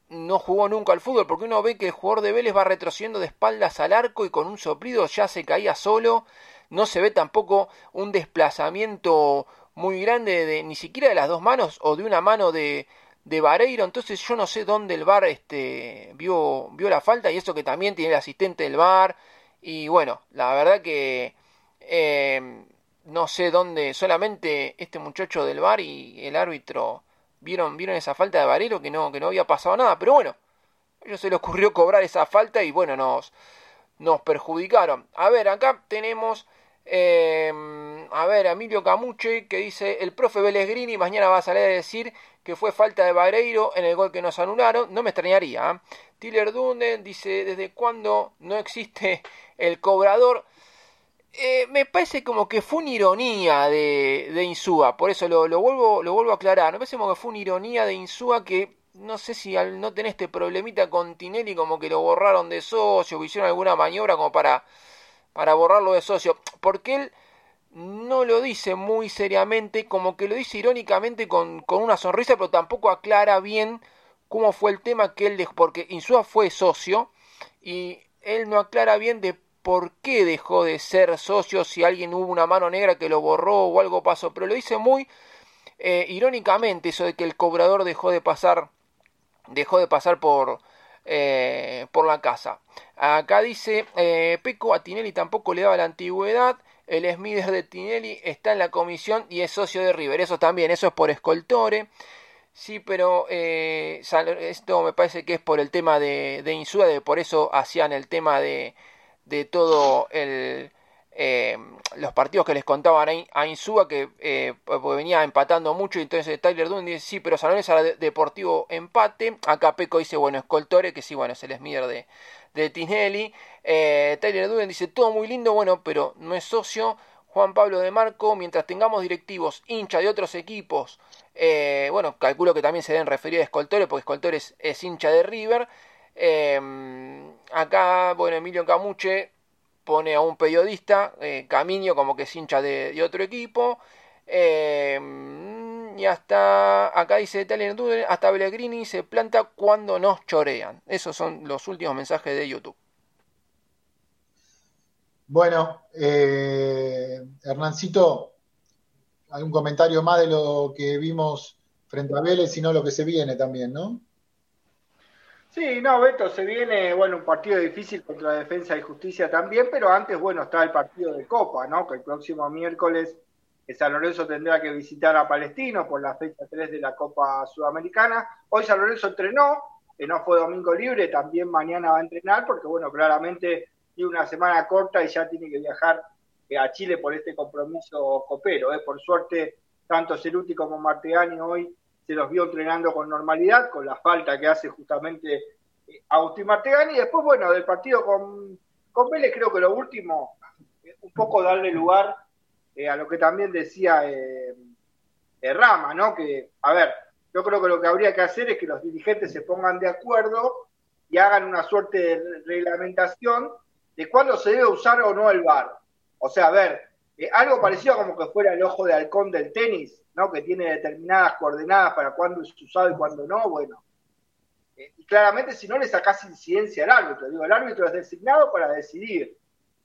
[SPEAKER 5] no jugó nunca al fútbol, porque uno ve que el jugador de Vélez va retrocediendo de espaldas al arco y con un soplido ya se caía solo. No se ve tampoco un desplazamiento muy grande de ni siquiera de las dos manos o de una mano de, de Vareiro, entonces yo no sé dónde el VAR este, vio, vio la falta y eso que también tiene el asistente del VAR y bueno, la verdad que eh, no sé dónde, solamente este muchacho del bar y el árbitro vieron, vieron esa falta de Varero que no, que no había pasado nada, pero bueno, a ellos se les ocurrió cobrar esa falta y bueno, nos, nos perjudicaron. A ver, acá tenemos eh, a ver, Emilio Camuche que dice, el profe Vélez mañana va a salir a decir que fue falta de Vareiro en el gol que nos anularon, no me extrañaría. ¿eh? Tiller Dunden dice, ¿desde cuándo no existe el cobrador? Eh, me parece como que fue una ironía de, de Insúa, por eso lo, lo, vuelvo, lo vuelvo a aclarar. Me parece como que fue una ironía de Insúa que no sé si al no tener este problemita con Tinelli, como que lo borraron de socio, o hicieron alguna maniobra como para, para borrarlo de socio, porque él no lo dice muy seriamente, como que lo dice irónicamente con, con una sonrisa, pero tampoco aclara bien cómo fue el tema que él dejó, porque Insúa fue socio y él no aclara bien de por qué dejó de ser socio, si alguien hubo una mano negra que lo borró o algo pasó, pero lo dice muy eh, irónicamente eso de que el cobrador dejó de pasar, dejó de pasar por, eh, por la casa. Acá dice, eh, Peco a Tinelli tampoco le daba la antigüedad, el Smith de Tinelli está en la comisión y es socio de River, eso también, eso es por Escoltore. Sí, pero eh, esto me parece que es por el tema de, de Insúa, de por eso hacían el tema de, de todo el, eh, los partidos que les contaban a Insúa que eh, venía empatando mucho y entonces Tyler Dunn dice sí pero San era Deportivo empate acá Peco dice bueno Escoltore que sí bueno es el Smider de, Tinelli. Eh, Tyler Dunn dice todo muy lindo bueno pero no es socio Juan Pablo de Marco mientras tengamos directivos hincha de otros equipos bueno calculo que también se deben referir a Escoltore porque Escoltore es, es hincha de River acá, bueno, Emilio Camuche pone a un periodista, eh, Camino, como que es hincha de, otro equipo. Eh, y hasta acá dice hasta Pellegrini se planta cuando nos chorean. Esos son los últimos mensajes de YouTube.
[SPEAKER 4] Bueno, eh, Hernancito, ¿algún comentario más de lo que vimos frente a Vélez, sino lo que se viene también, no?
[SPEAKER 6] Sí, no, Beto, se viene, bueno, un partido difícil contra la Defensa y Justicia también, pero antes, bueno, está el partido de Copa, ¿no? Que el próximo miércoles San Lorenzo tendrá que visitar a Palestino por la fecha 3 de la Copa Sudamericana. Hoy San Lorenzo entrenó, que no fue domingo libre, también mañana va a entrenar, porque, bueno, claramente tiene una semana corta y ya tiene que viajar eh, a Chile por este compromiso copero. ¿eh? Por suerte, tanto Ceruti como Martegani hoy se los vio entrenando con normalidad, con la falta que hace justamente eh, Agustín Martegani. Y después, bueno, del partido con, con Vélez, creo que lo último, un poco darle lugar eh, a lo que también decía eh, Rama, ¿no? Que, a ver, yo creo que lo que habría que hacer es que los dirigentes se pongan de acuerdo y hagan una suerte de reglamentación de cuándo se debe usar o no el VAR. O sea, a ver, algo parecido como que fuera el ojo de halcón del tenis, ¿no? que tiene determinadas coordenadas para cuándo es usado y cuándo no, bueno, Eh, y claramente si no le sacás incidencia al árbitro, digo, el árbitro es designado para decidir.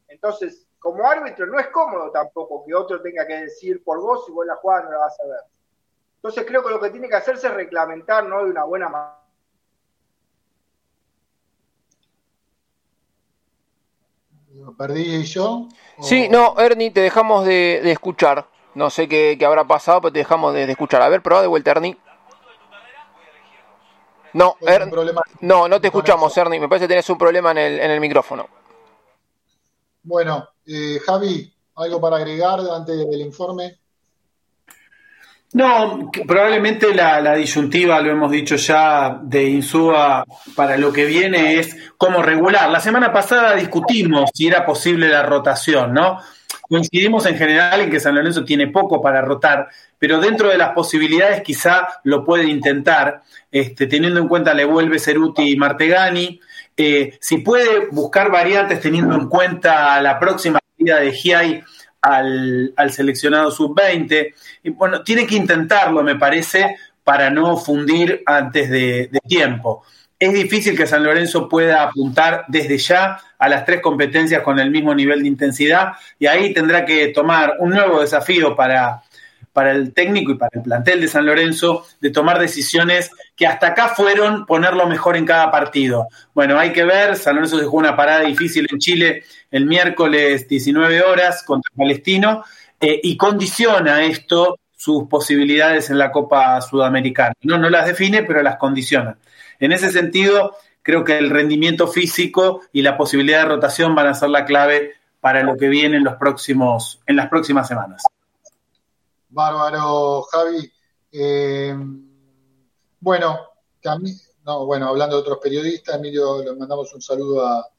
[SPEAKER 6] Entonces, como árbitro no es cómodo tampoco que otro tenga que decir por vos si vos la jugada no la vas a ver. Entonces creo que lo que tiene que hacerse es reglamentar, ¿no? De una buena manera.
[SPEAKER 4] ¿Perdí yo?
[SPEAKER 5] Sí, no, Ernie, te dejamos de, de escuchar. No sé qué, qué, habrá pasado, pero te dejamos de, de escuchar. A ver, probá de vuelta, Ernie. No, er, no, no te escuchamos, Ernie. Me parece que tenés un problema en el, en el micrófono.
[SPEAKER 4] Bueno, eh, Javi, ¿algo para agregar antes del informe?
[SPEAKER 7] No, probablemente la, disyuntiva, lo hemos dicho ya, de Insúa para lo que viene es cómo regular. La semana pasada discutimos si era posible la rotación, ¿no? Coincidimos en general en que San Lorenzo tiene poco para rotar, pero dentro de las posibilidades quizá lo puede intentar, este, teniendo en cuenta le vuelve Ceruti y Martegani. Eh, si puede buscar variantes teniendo en cuenta la próxima salida de Giai al, al seleccionado sub-20. Y bueno, tiene que intentarlo, me parece, para no fundir antes de, de tiempo es difícil que San Lorenzo pueda apuntar desde ya a las tres competencias con el mismo nivel de intensidad y ahí tendrá que tomar un nuevo desafío para, para el técnico y para el plantel de San Lorenzo de tomar decisiones que hasta acá fueron ponerlo mejor en cada partido. Bueno, hay que ver, San Lorenzo dejó una parada difícil en Chile el miércoles 19 horas contra Palestino eh, y condiciona esto sus posibilidades en la Copa Sudamericana. No, no las define, pero las condiciona. En ese sentido, creo que el rendimiento físico y la posibilidad de rotación van a ser la clave para lo que viene en, los próximos, en las próximas semanas.
[SPEAKER 4] Bárbaro, Javi. Eh, bueno, no, bueno, hablando de otros periodistas, Emilio, le mandamos un saludo a,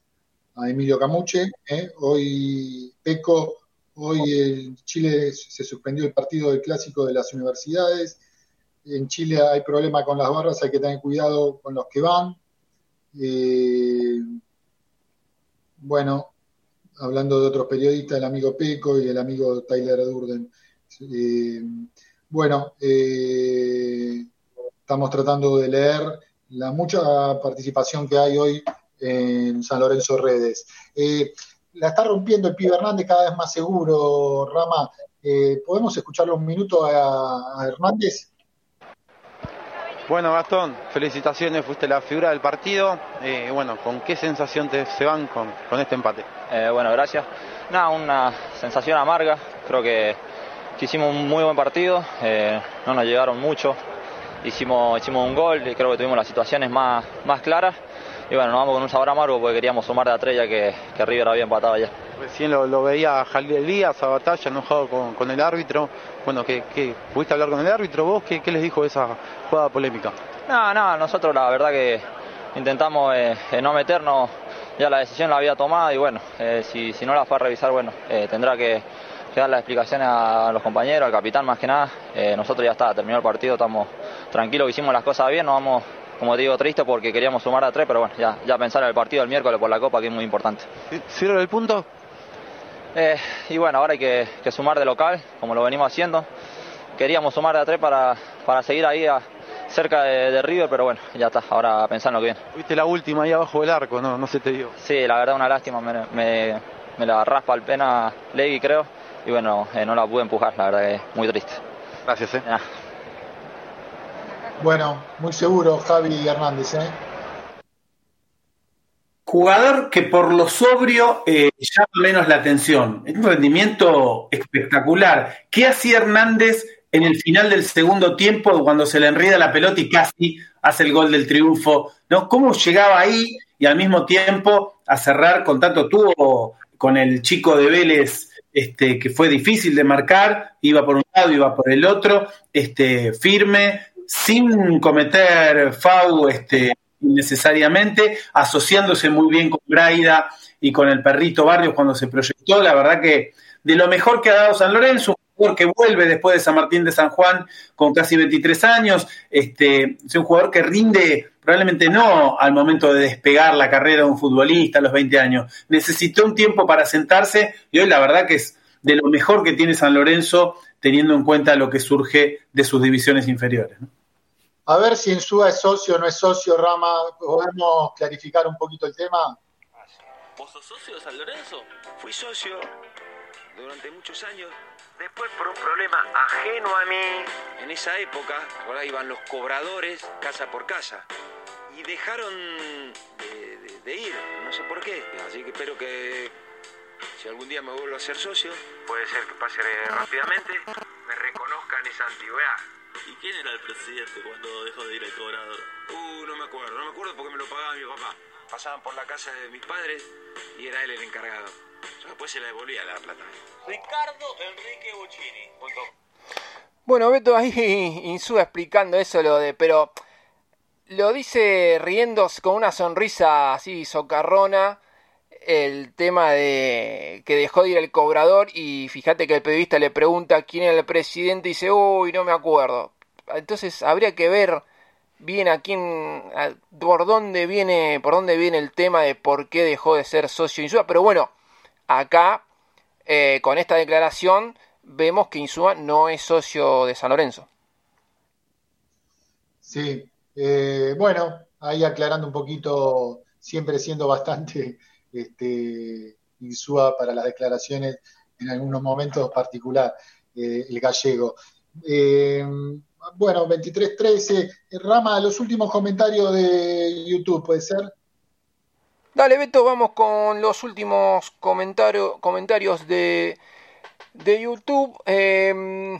[SPEAKER 4] Emilio Camuche. ¿eh? Hoy, Peco, hoy en Chile se suspendió el partido del clásico de las universidades en Chile hay problemas con las barras, hay que tener cuidado con los que van. Eh, bueno, hablando de otros periodistas, el amigo Peco y el amigo Tyler Durden. Eh, bueno, eh, estamos tratando de leer la mucha participación que hay hoy en San Lorenzo Redes. Eh, la está rompiendo el pibe Hernández cada vez más seguro, Rama. Eh, ¿Podemos escucharle un minuto a, a Hernández?
[SPEAKER 9] Bueno, Gastón, felicitaciones, fuiste la figura del partido. Eh, bueno, ¿con qué sensación te, se van con, con este empate?
[SPEAKER 11] Eh, bueno, gracias. Nada, una sensación amarga. Creo que, que hicimos un muy buen partido. Eh, no nos llegaron mucho. Hicimos, hicimos un gol y creo que tuvimos las situaciones más, más claras. Y bueno, nos vamos con un sabor amargo porque queríamos sumar de a tres ya que, que River había empatado ya.
[SPEAKER 9] Recién lo, lo veía Jalil Elías a batalla, enojado con, con el árbitro. Bueno, ¿qué, qué, ¿pudiste hablar con el árbitro vos? ¿Qué, ¿Qué, les dijo de esa jugada polémica?
[SPEAKER 11] No, no, nosotros la verdad que intentamos eh, no meternos, ya la decisión la había tomado y bueno, eh, si, si, no la fue a revisar, bueno, eh, tendrá que, que, dar las explicaciones a los compañeros, al capitán más que nada. Eh, nosotros ya está, terminó el partido, estamos tranquilos hicimos las cosas bien, no vamos como te digo, triste porque queríamos sumar a tres, pero bueno, ya, ya pensar en el partido del miércoles por la Copa, que es muy importante.
[SPEAKER 9] ¿Cierra el punto?
[SPEAKER 11] Eh, y bueno, ahora hay que, que, sumar de local, como lo venimos haciendo. Queríamos sumar de a tres para, para seguir ahí a, cerca de, de, River, pero bueno, ya está, ahora pensando que viene.
[SPEAKER 9] Viste la última ahí abajo del arco, no, no se te dio.
[SPEAKER 11] Sí, la verdad una lástima, me, me, me la raspa el pena Legui creo, y bueno, eh, no la pude empujar, la verdad que es muy triste.
[SPEAKER 9] Gracias, eh.
[SPEAKER 4] Bueno, muy seguro Javi Hernández, ¿eh?
[SPEAKER 7] Jugador que por lo sobrio eh, llama menos la atención. Es un rendimiento espectacular. ¿Qué hacía Hernández en el final del segundo tiempo cuando se le enreda la pelota y casi hace el gol del triunfo? ¿No? ¿Cómo llegaba ahí y al mismo tiempo a cerrar con tanto tuvo con el chico de Vélez este, que fue difícil de marcar, iba por un lado, iba por el otro, este, firme, sin cometer FAU este, innecesariamente, asociándose muy bien con Braida y con el perrito Barrios cuando se proyectó. La verdad que de lo mejor que ha dado San Lorenzo, jugador que vuelve después de San Martín de San Juan con casi 23 años, este, es un jugador que rinde probablemente no al momento de despegar la carrera de un futbolista a los 20 años. Necesitó un tiempo para sentarse y hoy la verdad que es de lo mejor que tiene San Lorenzo teniendo en cuenta lo que surge de sus divisiones inferiores. ¿no?
[SPEAKER 4] A ver si Insúa es socio o no es socio, Rama. ¿Podemos clarificar un poquito el tema?
[SPEAKER 12] ¿Vos sos socio de San Lorenzo? Fui socio durante muchos años. Después, por un problema ajeno a mí, en esa época, por ahí iban los cobradores casa por casa. Y dejaron de, de- de ir, no sé por qué. Así que espero que si algún día me vuelvo a ser socio, puede ser que pase rápidamente, me reconozcan esa antigüedad.
[SPEAKER 13] ¿Y quién era el presidente cuando dejó de ir el cobrador?
[SPEAKER 12] Uh, no me acuerdo, no me acuerdo porque me lo pagaba mi papá. Pasaban por la casa de mis padres y era él el encargado. Después se la devolvía la plata.
[SPEAKER 13] Ricardo Enrique Buccini.
[SPEAKER 5] Bueno, Beto ahí *laughs* Insúa explicando eso, lo de, pero lo dice riendo con una sonrisa así socarrona el tema de que dejó de ir el cobrador y fíjate que el periodista le pregunta quién era el presidente y dice, uy, no me acuerdo. Entonces habría que ver bien a quién, a- por dónde viene, por dónde viene el tema de por qué dejó de ser socio Insúa, pero bueno, acá eh, con esta declaración vemos que Insúa no es socio de San Lorenzo.
[SPEAKER 4] Sí, eh, bueno, ahí aclarando un poquito, siempre siendo bastante *laughs* este, insúa para las declaraciones en algunos momentos particular, eh, el gallego. Eh, bueno, 23-13, Rama, los últimos comentarios de YouTube, ¿puede ser?
[SPEAKER 5] Dale, Beto, vamos con los últimos comentario- comentarios de, de YouTube. Eh,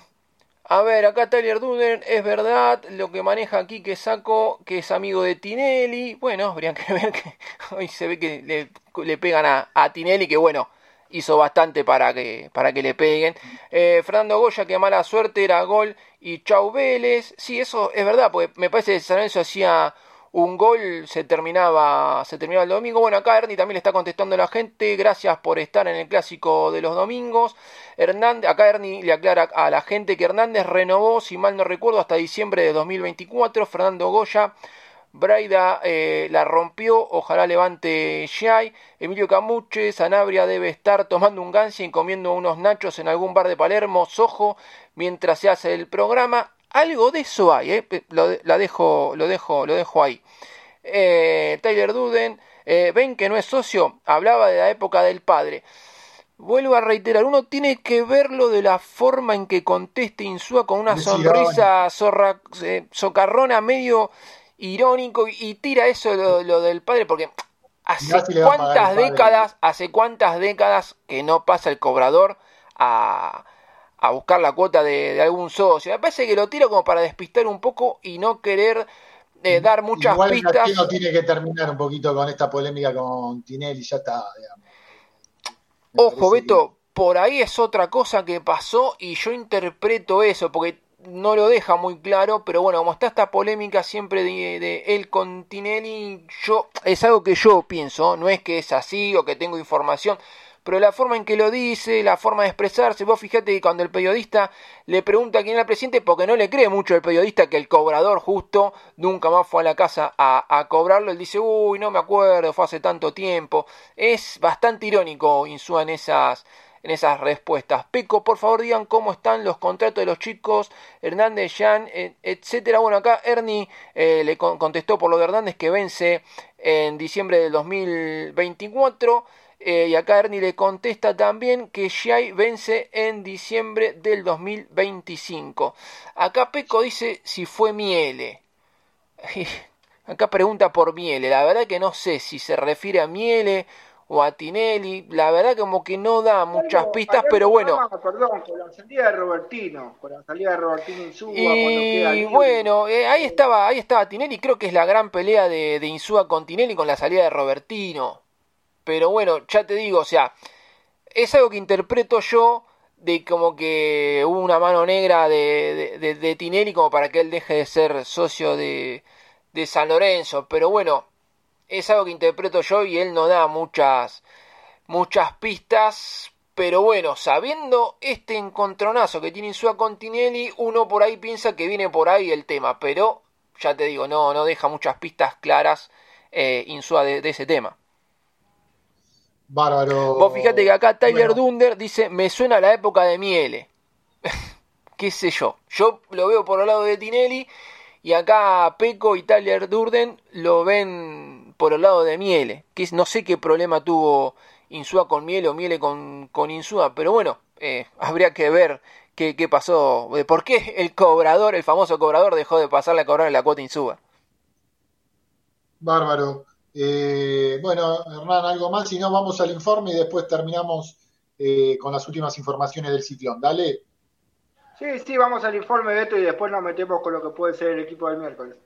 [SPEAKER 5] a ver, acá Tyler Duden, es verdad lo que maneja aquí que saco, que es amigo de Tinelli. Bueno, habría que ver que *laughs* hoy se ve que le, le pegan a, a Tinelli, que bueno, hizo bastante para que, para que le peguen. Eh, Fernando Goya, que mala suerte, era gol y Chau Vélez. Sí, eso es verdad, porque me parece que San Lorenzo hacía un gol, se terminaba, se terminaba el domingo. Bueno, acá Ernie también le está contestando la gente. Gracias por estar en el clásico de los domingos. Hernández, acá Ernie le aclara a la gente que Hernández renovó, si mal no recuerdo, hasta diciembre de 2024. Fernando Goya. Braida eh, la rompió, ojalá levante Shai. Emilio Camuche, Sanabria debe estar tomando un gansia y comiendo unos nachos en algún bar de Palermo, Sojo, mientras se hace el programa. Algo de eso hay, eh, lo, la dejo, lo, dejo, lo dejo ahí. Eh, Tyler Duden, eh, ven que no es socio, hablaba de la época del padre. Vuelvo a reiterar, uno tiene que verlo de la forma en que conteste Insúa con una sonrisa zorra, eh, socarrona medio irónico y tira eso lo, lo del padre porque hace cuántas décadas, hace cuántas décadas que no pasa el cobrador a, a buscar la cuota de, de algún socio. Me parece que lo tira como para despistar un poco y no querer eh, dar muchas
[SPEAKER 4] Igual
[SPEAKER 5] pistas.
[SPEAKER 4] Gallego tiene que terminar un poquito con esta polémica con Tinelli, ya está, digamos.
[SPEAKER 5] Ojo, Beto, por ahí es otra cosa que pasó y yo interpreto eso, porque no lo deja muy claro, pero bueno, como está esta polémica siempre de, de él con Tinelli, yo, es algo que yo pienso, no es que es así o que tengo información, pero la forma en que lo dice, la forma de expresarse, vos fíjate que cuando el periodista le pregunta quién era el presidente, porque no le cree mucho el periodista que el cobrador justo nunca más fue a la casa a, cobrarlo, él dice, uy, no me acuerdo, fue hace tanto tiempo. Es bastante irónico Insúa en esas, en esas respuestas. Peco, por favor digan cómo están los contratos de los chicos, Hernández, Jan, et- etcétera. Bueno, acá Ernie eh, le con- contestó por lo de Hernández que vence en diciembre del 2024. Eh, y acá Ernie le contesta también que Shai vence en diciembre del 2025. Acá Peco dice si fue Miele. *laughs* Acá pregunta por Miele. La verdad que no sé si se refiere a Miele o a Tinelli. La verdad como que no da muchas pistas, pero bueno.
[SPEAKER 6] Perdón, con la salida de Robertino, con la salida de Robertino Insúa, cuando queda
[SPEAKER 5] Y bueno, eh, ahí estaba, ahí estaba Tinelli, creo que es la gran pelea de, de Insúa con Tinelli con la salida de Robertino. Pero bueno, ya te digo, o sea, es algo que interpreto yo de como que hubo una mano negra de, de, Tinelli como para que él deje de ser socio de, de San Lorenzo. Pero bueno, es algo que interpreto yo y él no da muchas, muchas pistas. Pero bueno, sabiendo este encontronazo que tiene Insúa con Tinelli, uno por ahí piensa que viene por ahí el tema. Pero ya te digo, no, no deja muchas pistas claras eh, Insúa de ese tema.
[SPEAKER 4] Bárbaro.
[SPEAKER 5] Vos fíjate que acá Tyler
[SPEAKER 4] Bueno.
[SPEAKER 5] Dunder dice, me suena a la época de Miele. *laughs* Qué sé yo. Yo lo veo por el lado de Tinelli Y acá Peco y Tyler Durden lo ven por el lado de Miele, que no sé qué problema tuvo Insúa con Miele o Miele con, con Insúa, pero bueno, eh, *laughs* habría que ver qué, qué pasó, de por qué el cobrador, el famoso cobrador, dejó de pasarle a cobrar la cuota Insúa.
[SPEAKER 4] Bárbaro. Eh, bueno, Hernán, algo más, si no, vamos al informe y después terminamos eh, con las últimas informaciones del ciclón. Dale.
[SPEAKER 6] Sí, sí, vamos al informe, Beto, y después nos metemos con lo que puede ser el equipo del miércoles.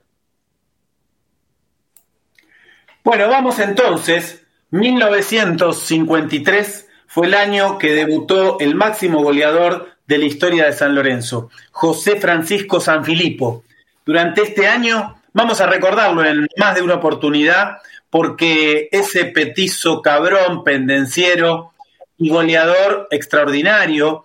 [SPEAKER 7] Bueno, vamos entonces. 1953 fue el año que debutó el máximo goleador de la historia de San Lorenzo, José Francisco Sanfilippo. Durante este año vamos a recordarlo en más de una oportunidad porque ese petizo cabrón, pendenciero y goleador extraordinario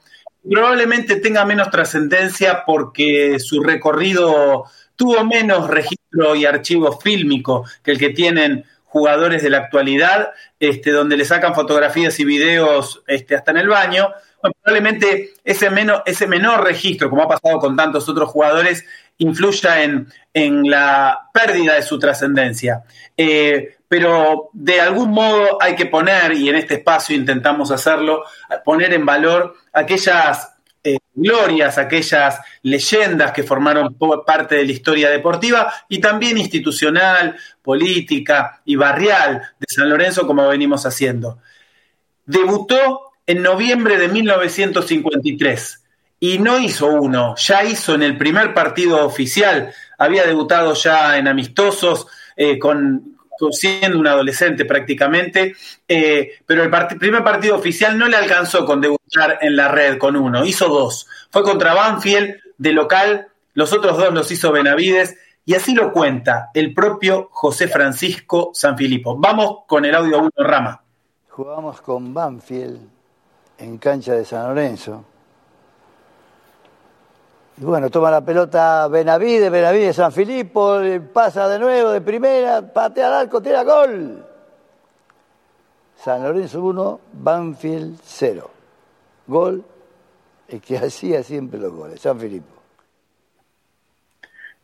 [SPEAKER 7] probablemente tenga menos trascendencia porque su recorrido tuvo menos registro y archivo fílmico que el que tienen jugadores de la actualidad, este, donde le sacan fotografías y videos este, hasta en el baño. Probablemente ese, ese menor registro, como ha pasado con tantos otros jugadores, influya en, en la pérdida de su trascendencia. Eh, pero de algún modo hay que poner, y en este espacio intentamos hacerlo, poner en valor aquellas eh, glorias, aquellas leyendas que formaron parte de la historia deportiva y también institucional, política y barrial de San Lorenzo como venimos haciendo. Debutó en noviembre de 1953 y no hizo uno, ya hizo en el primer partido oficial, había debutado ya en amistosos eh, siendo un adolescente prácticamente, eh, pero el primer partido oficial no le alcanzó con debutar en la red con uno, hizo dos. Fue contra Banfield de local, los otros dos los hizo Benavides, y así lo cuenta el propio José Francisco Sanfilippo. Vamos con el audio 1 Rama.
[SPEAKER 14] Jugamos con Banfield en cancha de San Lorenzo. Bueno, toma la pelota Benavides, Benavides San Filipo, pasa de nuevo de primera, patea al arco, tira gol. San Lorenzo 1, Banfield 0. Gol el que *laughs* hacía siempre los goles, San Filipo.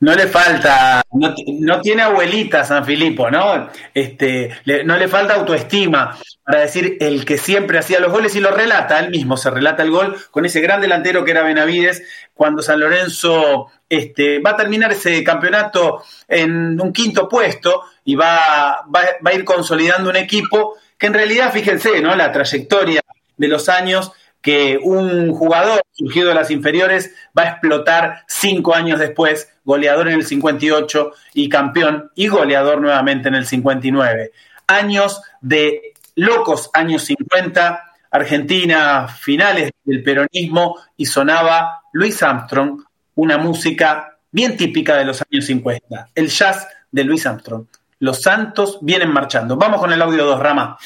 [SPEAKER 7] No le falta, no, tiene abuelita San Filipo, ¿no? Este, no le falta autoestima para decir el que siempre hacía los goles y lo relata, él mismo se relata el gol con ese gran delantero que era Benavides, cuando San Lorenzo este, va a terminar ese campeonato en un quinto puesto y va, va, va a ir consolidando un equipo que en realidad, fíjense, ¿no? La trayectoria de los años que un jugador surgido de las inferiores va a explotar cinco años después, goleador en el 58 y campeón y goleador nuevamente en el 59. Años de locos años 50, Argentina, finales del peronismo y sonaba Luis Armstrong, una música bien típica de los años 50, el jazz de Luis Armstrong. Los Santos vienen marchando. Vamos con el audio 2, Rama.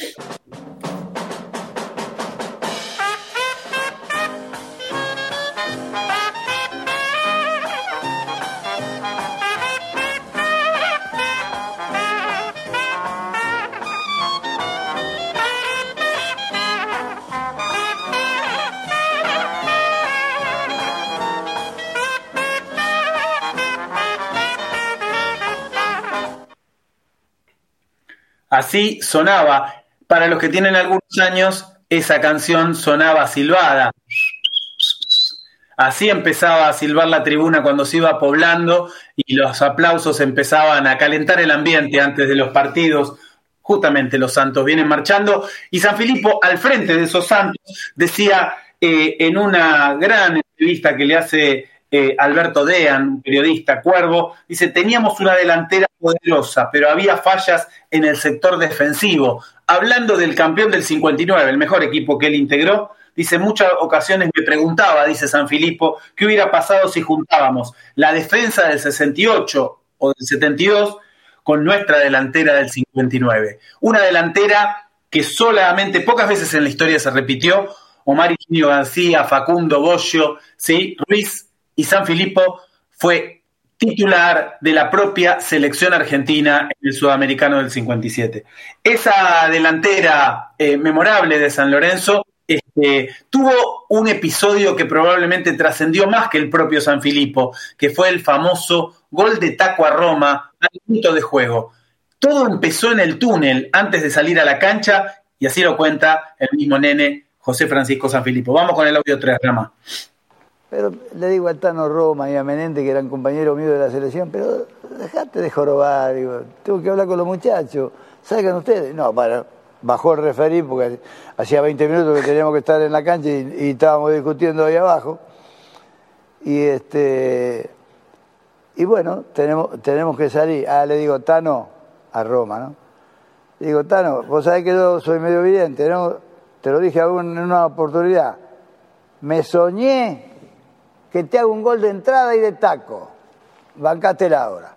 [SPEAKER 7] Así sonaba. Para los que tienen algunos años, esa canción sonaba silbada. Así empezaba a silbar la tribuna cuando se iba poblando y los aplausos empezaban a calentar el ambiente antes de los partidos. Justamente los santos vienen marchando y San Filipo al frente de esos santos decía eh, en una gran entrevista que le hace eh, Alberto Dean, periodista cuervo, dice, teníamos una delantera poderosa, pero había fallas en el sector defensivo. Hablando del campeón del 59, el mejor equipo que él integró, dice, muchas ocasiones me preguntaba, dice San Filipo, qué hubiera pasado si juntábamos la defensa del 68 o del 72 con nuestra delantera del 59. Una delantera que solamente pocas veces en la historia se repitió, Omar Iñigo García, Facundo Bollo, ¿sí? Ruiz y San Filipo fue titular de la propia selección argentina en el sudamericano del 57. Esa delantera eh, memorable de San Lorenzo este, tuvo un episodio que probablemente trascendió más que el propio San Filippo, que fue el famoso gol de taco a Roma al minuto de juego. Todo empezó en el túnel antes de salir a la cancha y así lo cuenta el mismo nene José Francisco San Filippo. Vamos con el audio 3, Rama.
[SPEAKER 14] Pero le digo a Tano Roma y a Menente, que eran compañeros míos de la selección, pero dejate de jorobar, digo, tengo que hablar con los muchachos, salgan ustedes. No, para, bajó el referí porque hacía 20 minutos que teníamos que estar en la cancha y, estábamos discutiendo ahí abajo. Y este y bueno, tenemos, tenemos que salir. Ah, le digo, Tano, a Roma, ¿no? Digo, Tano, vos sabés que yo soy medio evidente, ¿no? Te lo dije en una oportunidad. Me soñé que te hago un gol de entrada y de taco. Bancátela ahora.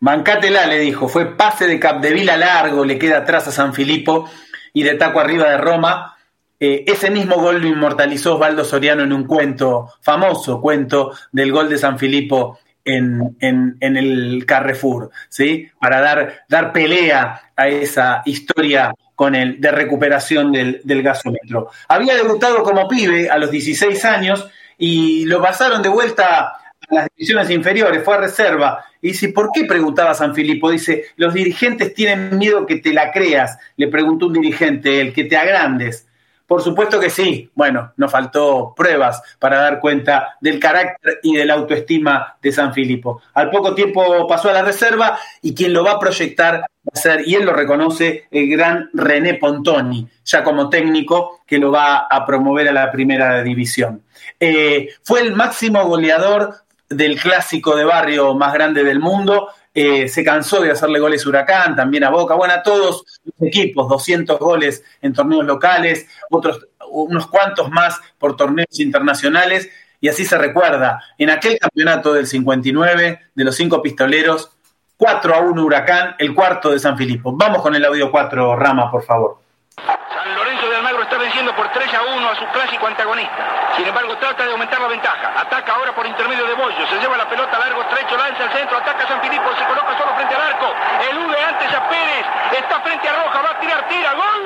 [SPEAKER 7] Bancátela, le dijo. Fue pase de Capdevila largo, le queda atrás a San Filipo y de taco arriba de Roma. Eh, ese mismo gol lo inmortalizó Osvaldo Soriano en un cuento, famoso cuento del gol de San Filipo en, en, en, el Carrefour, ¿sí? Para dar, dar pelea a esa historia con el, de recuperación del, del gasómetro. Había debutado como pibe a los 16 años y lo pasaron de vuelta a las divisiones inferiores, fue a reserva. Y dice, ¿por qué preguntaba San Filipo? Dice, los dirigentes tienen miedo que te la creas, le preguntó un dirigente, el que te agrandes. Por supuesto que sí. Bueno, nos faltó pruebas para dar cuenta del carácter y de la autoestima de San Filipo. Al poco tiempo pasó a la reserva y quien lo va a proyectar va a ser, y él lo reconoce, el gran René Pontoni, ya como técnico que lo va a promover a la primera división. Eh, fue el máximo goleador del clásico de barrio más grande del mundo, eh, se cansó de hacerle goles Huracán, también a Boca, bueno, a todos los equipos, 200 goles en torneos locales, otros, unos cuantos más por torneos internacionales, y así se recuerda, en aquel campeonato del 59, de los cinco pistoleros, 4 a 1 Huracán, el cuarto de San Filipo. Vamos con el audio 4, Rama, por favor.
[SPEAKER 15] San Lorenzo de Almagro está venciendo por 3 a 1 a su clásico antagonista. Sin embargo, trata de aumentar la ventaja. Ataca ahora por intermedio de Bollo. Se lleva la pelota largo, trecho, lanza al centro, ataca a San Filipo, se coloca solo frente al arco. Elude antes a Pérez. Está frente a Roja, va a tirar, tira. ¡Gol!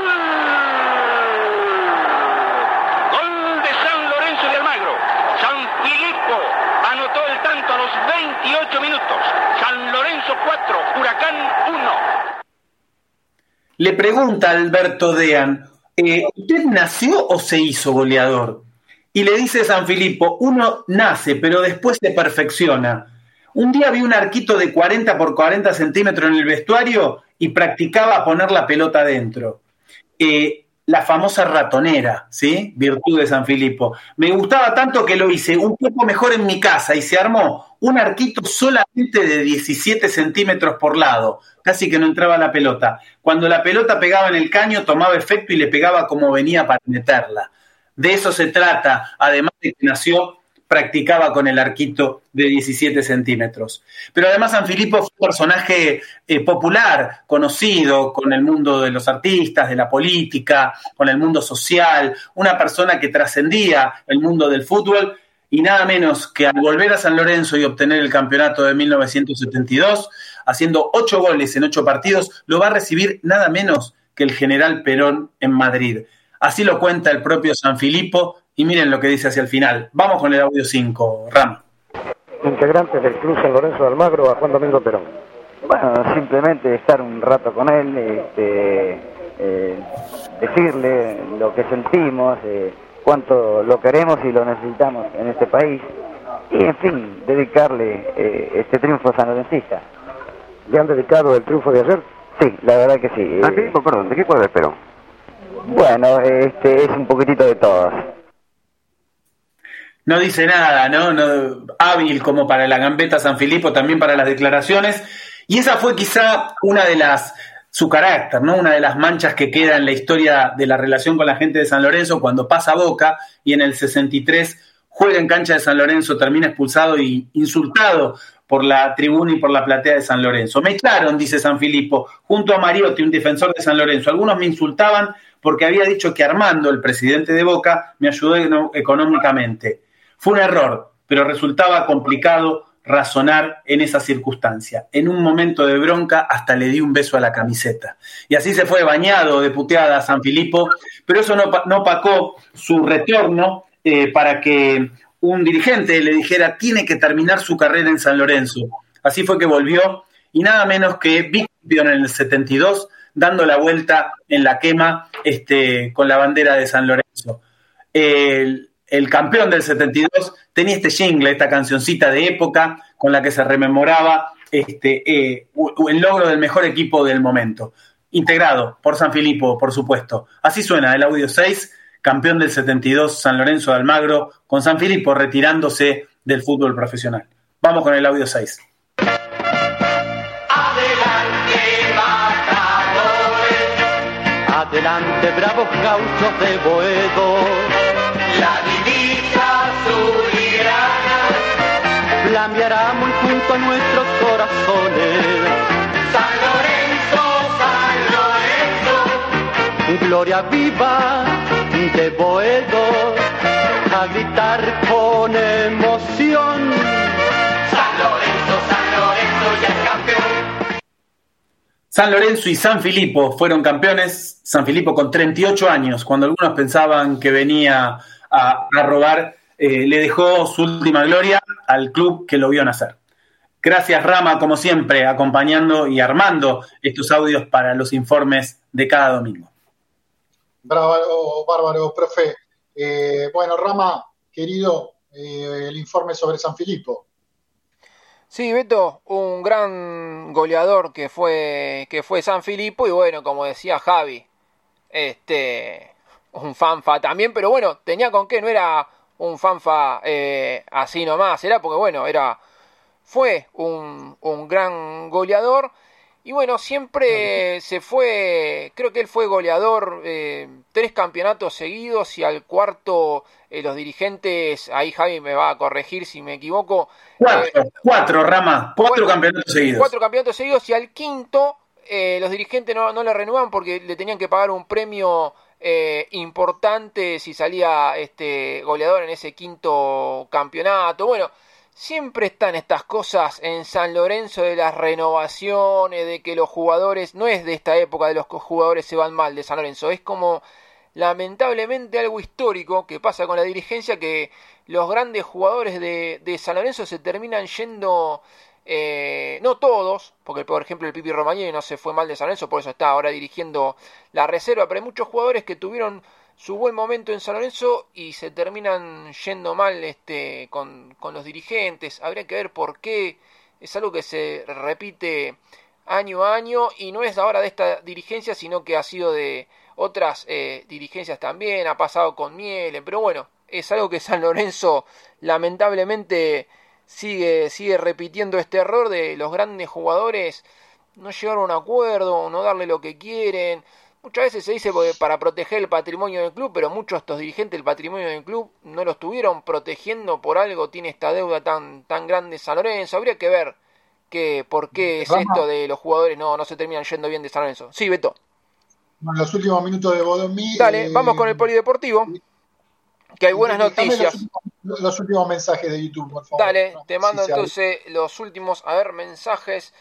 [SPEAKER 15] Gol de San Lorenzo de Almagro. San Filipo anotó el tanto a los 28 minutos. San Lorenzo 4, Huracán 1.
[SPEAKER 7] Le pregunta Alberto Dean, eh, ¿usted nació o se hizo goleador? Y le dice San Filipo, uno nace, pero después se perfecciona. Un día vi un arquito de 40 por 40 centímetros en el vestuario y practicaba poner la pelota adentro. Eh, la famosa ratonera, ¿sí? Virtud de San Filipo. Me gustaba tanto que lo hice un poco mejor en mi casa y se armó un arquito solamente de 17 centímetros por lado, casi que no entraba la pelota. Cuando la pelota pegaba en el caño tomaba efecto y le pegaba como venía para meterla. De eso se trata, además de que nació, practicaba con el arquito de 17 centímetros. Pero además San Filipo fue un personaje eh, popular, conocido con el mundo de los artistas, de la política, con el mundo social, una persona que trascendía el mundo del fútbol y nada menos que al volver a San Lorenzo y obtener el campeonato de 1972, haciendo ocho goles en ocho partidos, lo va a recibir nada menos que el general Perón en Madrid. Así lo cuenta el propio San Filipo y miren lo que dice hacia el final. Vamos con el audio 5, Ram.
[SPEAKER 16] Integrantes del Club San Lorenzo de Almagro a Juan Domingo Perón.
[SPEAKER 17] Bueno, simplemente estar un rato con él, este, eh, decirle lo que sentimos, eh, cuánto lo queremos y lo necesitamos en este país y, en fin, dedicarle eh, este triunfo sanlorencista.
[SPEAKER 16] ¿Le han dedicado el triunfo de ayer?
[SPEAKER 17] Sí, la verdad que sí.
[SPEAKER 16] ¿A qué? Perdón, ¿de qué cuadro es Perón?
[SPEAKER 17] Bueno, este es un poquitito de todas.
[SPEAKER 7] No dice nada, ¿no? ¿no? Hábil como para la gambeta San Filipo, también para las declaraciones. Y esa fue quizá una de las, su carácter, ¿no? Una de las manchas que queda en la historia de la relación con la gente de San Lorenzo cuando pasa Boca y en el 63 juega en cancha de San Lorenzo, termina expulsado y insultado por la tribuna y por la platea de San Lorenzo. Me echaron, dice San Filipo, junto a Mariotti, un defensor de San Lorenzo. Algunos me insultaban porque había dicho que Armando, el presidente de Boca, me ayudó económicamente. Fue un error, pero resultaba complicado razonar en esa circunstancia. En un momento de bronca hasta le di un beso a la camiseta. Y así se fue bañado de puteada a San Filipo, pero eso no, no opacó su retorno eh, para que un dirigente le dijera tiene que terminar su carrera en San Lorenzo. Así fue que volvió y nada menos que bicampeón en el 72, dando la vuelta en la quema este, con la bandera de San Lorenzo. El, el campeón del 72 tenía este jingle, esta cancioncita de época con la que se rememoraba este, eh, el logro del mejor equipo del momento. Integrado por San Filipo, por supuesto. Así suena el audio 6, campeón del 72 San Lorenzo de Almagro, con San Filipo retirándose del fútbol profesional. Vamos con el audio 6.
[SPEAKER 18] Adelante, bravos gauchos de Boedo. La flameará muy junto a nuestros corazones. San Lorenzo, San Lorenzo. Gloria viva de Boedo. A gritar con emoción. San Lorenzo, San Lorenzo ya es campeón.
[SPEAKER 7] San Lorenzo y San Filipo fueron campeones. San Filipo con 38 años, cuando algunos pensaban que venía a, a robar, eh, le dejó su última gloria al club que lo vio nacer. Gracias Rama, como siempre, acompañando y armando estos audios para los informes de cada domingo.
[SPEAKER 4] Bravo, bárbaro, profe. Eh, bueno, Rama, querido, eh, el informe sobre San Filipo.
[SPEAKER 5] Sí, Beto, un gran goleador que fue, que fue San Filipo y bueno, como decía Javi, este, un fanfa también, pero bueno, tenía con qué, no era un fanfa eh, así nomás, era porque bueno, era, fue un, un gran goleador y bueno, siempre se fue, creo que él fue goleador eh, tres campeonatos seguidos y al cuarto eh, los dirigentes, ahí Javi me va a corregir si me equivoco.
[SPEAKER 7] Cuatro,
[SPEAKER 5] eh,
[SPEAKER 7] cuatro, Rama, cuatro campeonatos seguidos.
[SPEAKER 5] Cuatro campeonatos seguidos y al quinto eh, los dirigentes no, no le renuevan porque le tenían que pagar un premio eh, importante si salía este goleador en ese quinto campeonato. Bueno, siempre están estas cosas en San Lorenzo de las renovaciones, de que los jugadores, no es de esta época de los jugadores se van mal de San Lorenzo, es como lamentablemente algo histórico que pasa con la dirigencia que los grandes jugadores de, de San Lorenzo se terminan yendo eh, no todos, porque por ejemplo el Pipi Romagnoli no se fue mal de San Lorenzo, por eso está ahora dirigiendo la reserva, pero hay muchos jugadores que tuvieron su buen momento en San Lorenzo y se terminan yendo mal este, con, con los dirigentes. Habría que ver por qué. Es algo que se repite año a año y no es ahora de esta dirigencia, sino que ha sido de otras eh, dirigencias también, ha pasado con Miele, pero bueno, es algo que San Lorenzo lamentablemente sigue, sigue repitiendo este error de los grandes jugadores no llegar a un acuerdo, no darle lo que quieren. Muchas veces se dice para proteger el patrimonio del club, pero muchos de estos dirigentes del patrimonio del club no lo estuvieron protegiendo por algo, tiene esta deuda tan, tan grande San Lorenzo. Habría que ver que, por qué es esto de los jugadores no, no se terminan yendo bien de San Lorenzo. Sí, Beto.
[SPEAKER 4] Los últimos minutos de Bodomí.
[SPEAKER 5] Dale,
[SPEAKER 4] eh,
[SPEAKER 5] vamos con el polideportivo que hay buenas noticias.
[SPEAKER 4] Los, últimos mensajes de YouTube, por favor.
[SPEAKER 5] Dale, te mando entonces los últimos, a ver, mensajes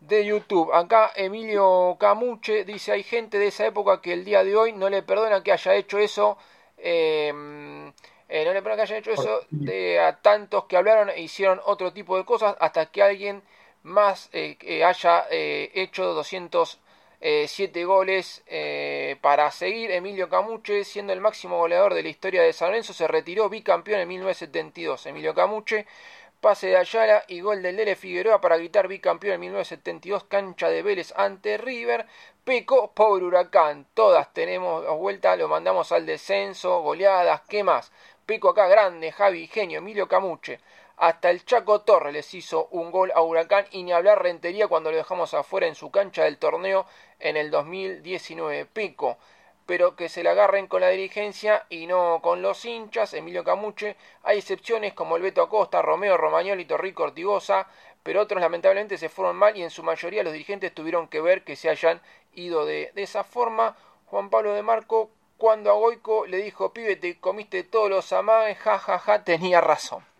[SPEAKER 5] de YouTube. Acá Emilio Camuche dice, hay gente de esa época que el día de hoy no le perdona que haya hecho eso. Em, eh, no le perdonan que haya hecho eso a tantos que hablaron e hicieron otro tipo de cosas hasta que alguien más eh, haya eh, hecho 200 eh, 7 goles eh, para seguir. Emilio Camuche, siendo el máximo goleador de la historia de San Lorenzo, se retiró bicampeón en 1972. Emilio Camuche pase de Ayala y gol del Lele Figueroa para gritar bicampeón en 1972, cancha de Vélez ante River. Peco, pobre huracán, todas tenemos vuelta, lo mandamos al descenso, goleadas, ¿qué más? Peco acá grande, Javi Genio, Emilio Camuche. Hasta el Chaco Torres les hizo un gol a Huracán y ni hablar Rentería cuando lo dejamos afuera en su cancha del torneo en el 2019. Pico, pero que se la agarren con la dirigencia y no con los hinchas. Emilio Camuche, hay excepciones como el Beto Acosta, Romeo Romagnoli, Torrico Ortigosa, pero otros lamentablemente se fueron mal y en su mayoría los dirigentes tuvieron que ver que se hayan ido de, esa forma. Juan Pablo de Marco, cuando a Goico le dijo, pibe, te comiste todos los amagues, ja, ja, ja, tenía razón.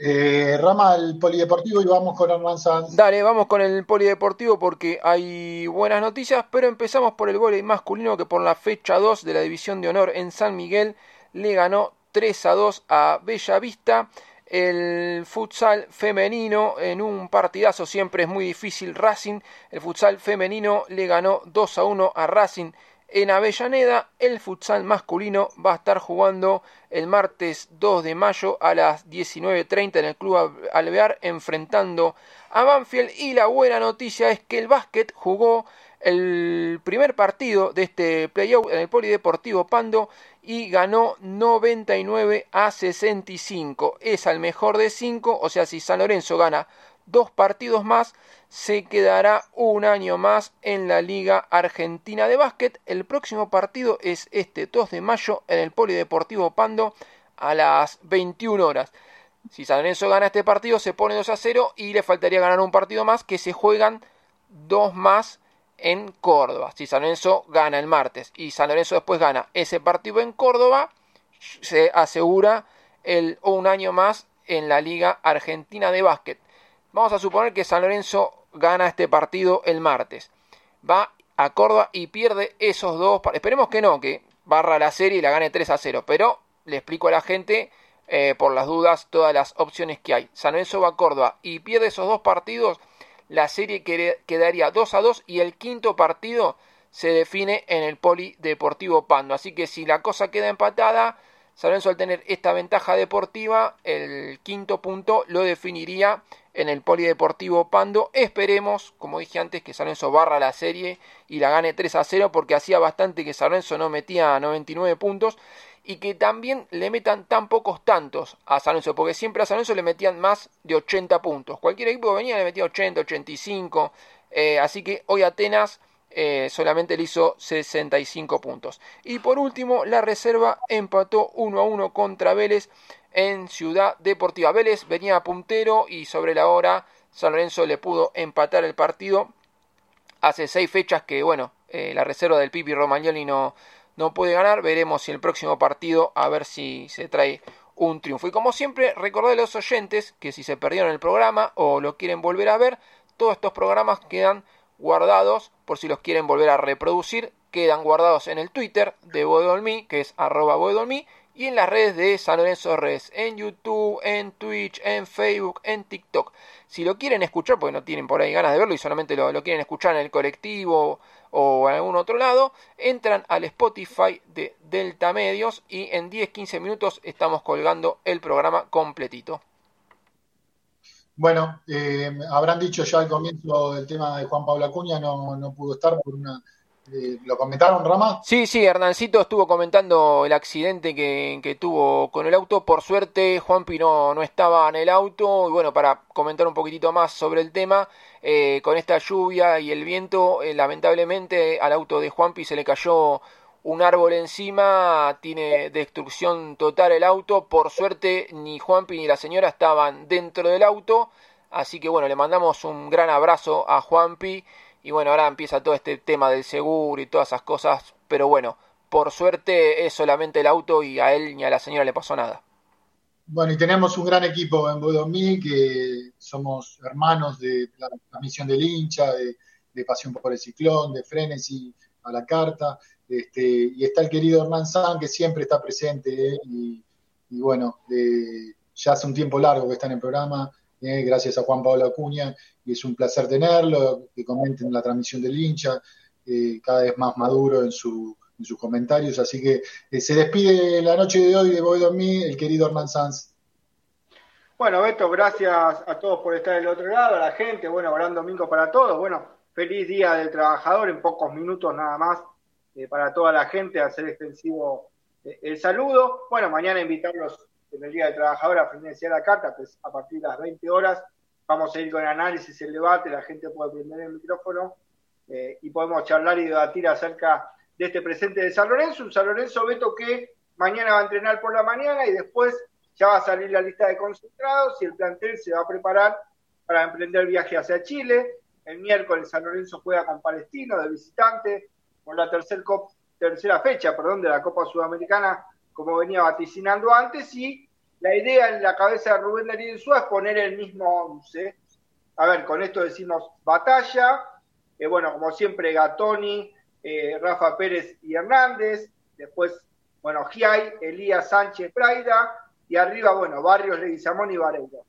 [SPEAKER 4] Eh, Rama, el polideportivo y vamos con Hernán Sanz.
[SPEAKER 5] Dale, vamos con el polideportivo porque hay buenas noticias, pero empezamos por el voleibol masculino que por la fecha 2 de la división de honor en San Miguel le ganó 3 a 2 a Bella Vista. El futsal femenino en un partidazo siempre es muy difícil. Racing, el futsal femenino le ganó 2 a 1 a Racing en Avellaneda. El futsal masculino va a estar jugando el martes 2 de mayo a las 19.30 en el Club Alvear enfrentando a Banfield. Y la buena noticia es que el básquet jugó el primer partido de este playout en el Polideportivo Pando y ganó 99 a 65. Es al mejor de 5, o sea, si San Lorenzo gana dos partidos más, se quedará un año más en la Liga Argentina de Básquet. El próximo partido es este 2 de mayo en el Polideportivo Pando a las 21 horas. Si San Lorenzo gana este partido, se pone 2 a 0 y le faltaría ganar un partido más que se juegan dos más en Córdoba. Si San Lorenzo gana el martes y San Lorenzo después gana ese partido en Córdoba, se asegura el, un año más en la Liga Argentina de Básquet. Vamos a suponer que San Lorenzo gana este partido el martes. Va a Córdoba y pierde esos dos. Esperemos que no, que barra la serie y la gane 3 a 0. Pero le explico a la gente, eh, por las dudas, todas las opciones que hay. San Lorenzo va a Córdoba y pierde esos dos partidos la serie quedaría 2 a 2 y el quinto partido se define en el Polideportivo Pando. Así que si la cosa queda empatada, San Lorenzo al tener esta ventaja deportiva, el quinto punto lo definiría en el Polideportivo Pando. Esperemos, como dije antes, que San Lorenzo barra la serie y la gane 3 a 0 porque hacía bastante que San Lorenzo no metía 99 puntos y que también le metan tan pocos tantos a San Lorenzo, porque siempre a San Lorenzo le metían más de 80 puntos. Cualquier equipo que venía le metía 80, 85, eh, así que hoy Atenas eh, solamente le hizo 65 puntos. Y por último, la reserva empató 1 a 1 contra Vélez en Ciudad Deportiva. Vélez venía puntero y sobre la hora San Lorenzo le pudo empatar el partido. Hace seis fechas que, bueno, eh, la reserva del Pipi Romagnoli no, no puede ganar. Veremos si el próximo partido a ver si se trae un triunfo. Y como siempre, recordé a los oyentes que si se perdieron el programa o lo quieren volver a ver, todos estos programas quedan guardados por si los quieren volver a reproducir. Quedan guardados en el Twitter de Boedolmi, que es arroba y en las redes de San Lorenzo Redes, en YouTube, en Twitch, en Facebook, en TikTok. Si lo quieren escuchar, porque no tienen por ahí ganas de verlo y solamente lo, lo quieren escuchar en el colectivo o en algún otro lado, entran al Spotify de Delta Medios y en 10-15 minutos estamos colgando el programa completito.
[SPEAKER 4] Bueno, eh, habrán dicho ya al comienzo del tema de Juan Pablo Acuña, no, no pudo estar por una ¿Lo comentaron, Rama?
[SPEAKER 5] Sí, sí, Hernancito estuvo comentando el accidente que, que tuvo con el auto. Por suerte, Juan Pino no estaba en el auto. Y bueno, para comentar un poquitito más sobre el tema, eh, con esta lluvia y el viento, eh, lamentablemente al auto de Juanpi se le cayó un árbol encima, tiene destrucción total el auto. Por suerte, ni Juanpi ni la señora estaban dentro del auto. Así que bueno, le mandamos un gran abrazo a Juanpi y bueno, ahora empieza todo este tema del seguro y todas esas cosas, pero bueno, por suerte es solamente el auto y a él ni a la señora le pasó nada.
[SPEAKER 4] Bueno, y tenemos un gran equipo en Bodomí, que somos hermanos de la transmisión del hincha, de, Pasión por el Ciclón, de Frenesy a la carta, este, y está el querido Hernán San, que siempre está presente, y, bueno, ya hace un tiempo largo que está en el programa, eh, gracias a Juan Pablo Acuña, y es un placer tenerlo, que comenten la transmisión del hincha, eh, cada vez más maduro en, su, en sus comentarios, así que eh, se despide la noche de hoy de Voy Dormir el querido Hernán Sanz.
[SPEAKER 6] Bueno, Beto, gracias a todos por estar del otro lado, a la gente, bueno, gran domingo para todos, bueno, feliz día del trabajador en pocos minutos nada más para toda la gente, hacer extensivo el saludo, bueno, mañana invitarlos en el Día del Trabajador a financiar la carta, pues a partir de las 20 horas vamos a ir con el análisis, el debate, la gente puede prender el micrófono eh, y podemos charlar y debatir acerca de este presente de San Lorenzo, un San Lorenzo Beto que mañana va a entrenar por la mañana y después ya va a salir la lista de concentrados y el plantel se va a preparar para emprender el viaje hacia Chile. El miércoles San Lorenzo juega con Palestino de visitante por la tercer tercera fecha perdón, de la Copa Sudamericana como venía vaticinando antes, y la idea en la cabeza de Rubén Darío Insúa es poner el mismo 11. A ver, con esto decimos batalla, eh, bueno, como siempre, Gatoni, eh, Rafa Pérez y Hernández, después, bueno, Giai, Elías Sánchez Praida, y arriba, bueno, Barrios, Leguizamón y Vareiro.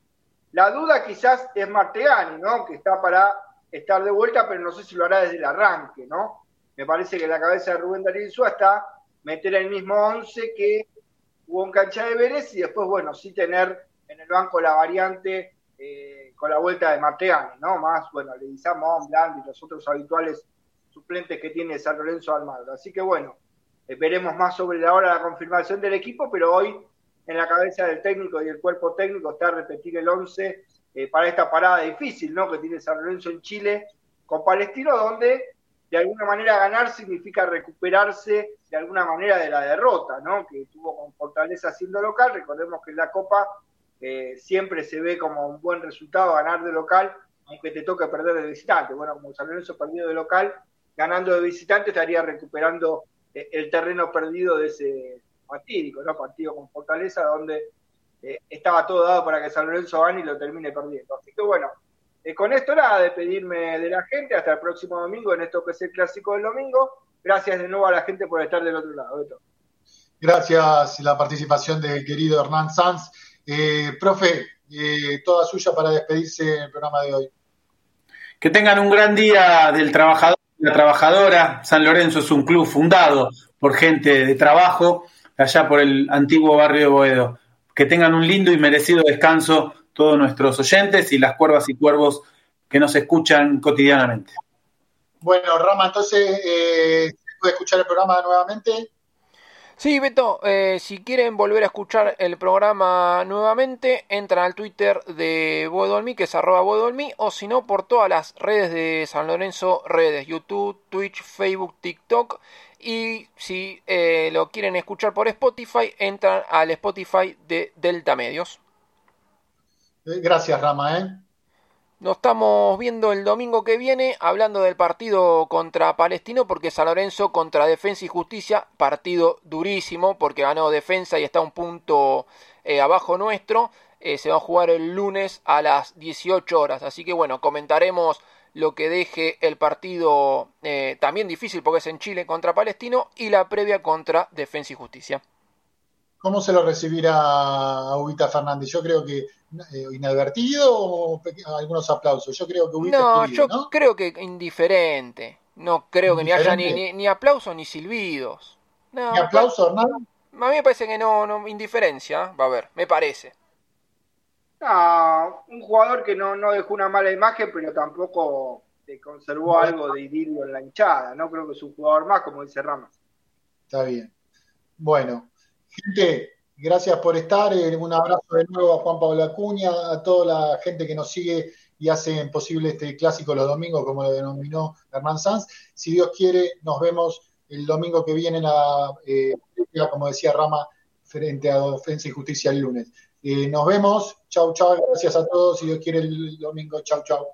[SPEAKER 6] La duda quizás es Martegani, ¿no? Que está para estar de vuelta, pero no sé si lo hará desde el arranque, ¿no? Me parece que la cabeza de Rubén Darío Insúa está meter el mismo 11 que hubo en cancha de Vélez y después, bueno, sí tener en el banco la variante eh, con la vuelta de Martegani, ¿no? Más, bueno, Leguizamón, Blandi y los otros habituales suplentes que tiene San Lorenzo Almagro. Así que, bueno, eh, veremos más sobre la hora de la confirmación del equipo, pero hoy en la cabeza del técnico y el cuerpo técnico está repetir el 11 eh, para esta parada difícil, ¿no? Que tiene San Lorenzo en Chile con Palestino, donde de alguna manera ganar significa recuperarse de alguna manera de la derrota, ¿no? Que tuvo con Fortaleza siendo local. Recordemos que en la Copa eh, siempre se ve como un buen resultado ganar de local, aunque te toque perder de visitante. Bueno, como San Lorenzo perdido de local, ganando de visitante estaría recuperando eh, el terreno perdido de ese fatídico, ¿no? Partido con Fortaleza, donde eh, estaba todo dado para que San Lorenzo gane y lo termine perdiendo. Así que bueno, eh, con esto nada, despedirme de la gente, hasta el próximo domingo en esto que es el clásico del domingo. Gracias de nuevo a la gente por estar del otro lado. Beto.
[SPEAKER 4] Gracias la participación del querido Hernán Sanz. Eh, profe, eh, toda suya para despedirse en el programa de hoy.
[SPEAKER 7] Que tengan un gran día del trabajador y la trabajadora. San Lorenzo es un club fundado por gente de trabajo allá por el antiguo barrio de Boedo. Que tengan un lindo y merecido descanso todos nuestros oyentes y las cuervas y cuervos que nos escuchan cotidianamente.
[SPEAKER 4] Bueno, Rama, entonces, eh, ¿se puede escuchar el programa nuevamente?
[SPEAKER 5] Sí, Beto, eh, si quieren volver a escuchar el programa nuevamente, entran al Twitter de Boedolmi, que es arroba Boedolmi, o si no, por todas las redes de San Lorenzo, redes, YouTube, Twitch, Facebook, TikTok, y si eh, lo quieren escuchar por Spotify, entran al Spotify de Delta Medios.
[SPEAKER 4] Gracias, Rama, ¿eh?
[SPEAKER 5] Nos estamos viendo el domingo que viene hablando del partido contra Palestino porque San Lorenzo contra Defensa y Justicia, partido durísimo porque ganó Defensa y está un punto eh, abajo nuestro. Eh, se va a jugar el lunes a las 18 horas. Así que bueno, comentaremos lo que deje el partido eh, también difícil porque es en Chile contra Palestino y la previa contra Defensa y Justicia.
[SPEAKER 4] ¿Cómo se lo recibirá a Ubita Fernández? Yo creo que eh, inadvertido o algunos aplausos. Yo creo que Ubita
[SPEAKER 5] No,
[SPEAKER 4] es
[SPEAKER 5] yo
[SPEAKER 4] ¿no?
[SPEAKER 5] creo que indiferente. No creo que ni haya ni, ni, ni aplausos ni silbidos. No,
[SPEAKER 4] ¿Ni aplauso, Hernán?
[SPEAKER 5] A mí me parece que no, no indiferencia, ¿eh? va a haber, me parece.
[SPEAKER 6] No, un jugador que no, no dejó una mala imagen, pero tampoco eh, conservó algo de idilio en la hinchada. No creo que es un jugador más, como dice Rama.
[SPEAKER 4] Está bien. Bueno, gente, gracias por estar. Eh, Un abrazo de nuevo a Juan Pablo Acuña, a toda la gente que nos sigue y hace posible este clásico los domingos, como lo denominó Hernán Sanz. Si Dios quiere, nos vemos el domingo que viene en la eh, como decía Rama, frente a Defensa y Justicia el lunes. Eh, nos vemos. Chau, chau. Gracias a todos. Si Dios quiere el domingo. Chau, chau.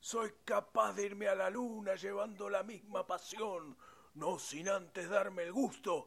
[SPEAKER 1] Soy capaz de irme a la luna llevando la misma pasión, no sin antes darme el gusto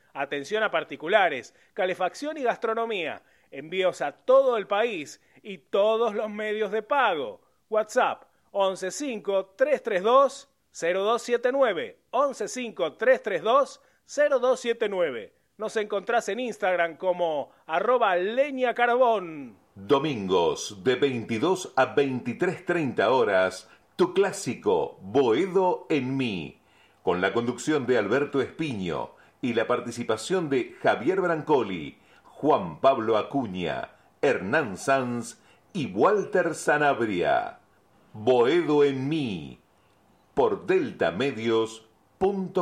[SPEAKER 1] Atención a particulares, calefacción y gastronomía. Envíos a todo el país y todos los medios de pago. WhatsApp 115-332-0279. 115-332-0279. Nos encontrás en Instagram como arroba leña carbón.
[SPEAKER 2] Domingos de 22 a 23.30 horas, tu clásico Boedo en mí, con la conducción de Alberto Espiño y la participación de Javier Brancoli, Juan Pablo Acuña, Hernán Sanz y Walter Sanabria. Boedo en mí, por deltamedios.com.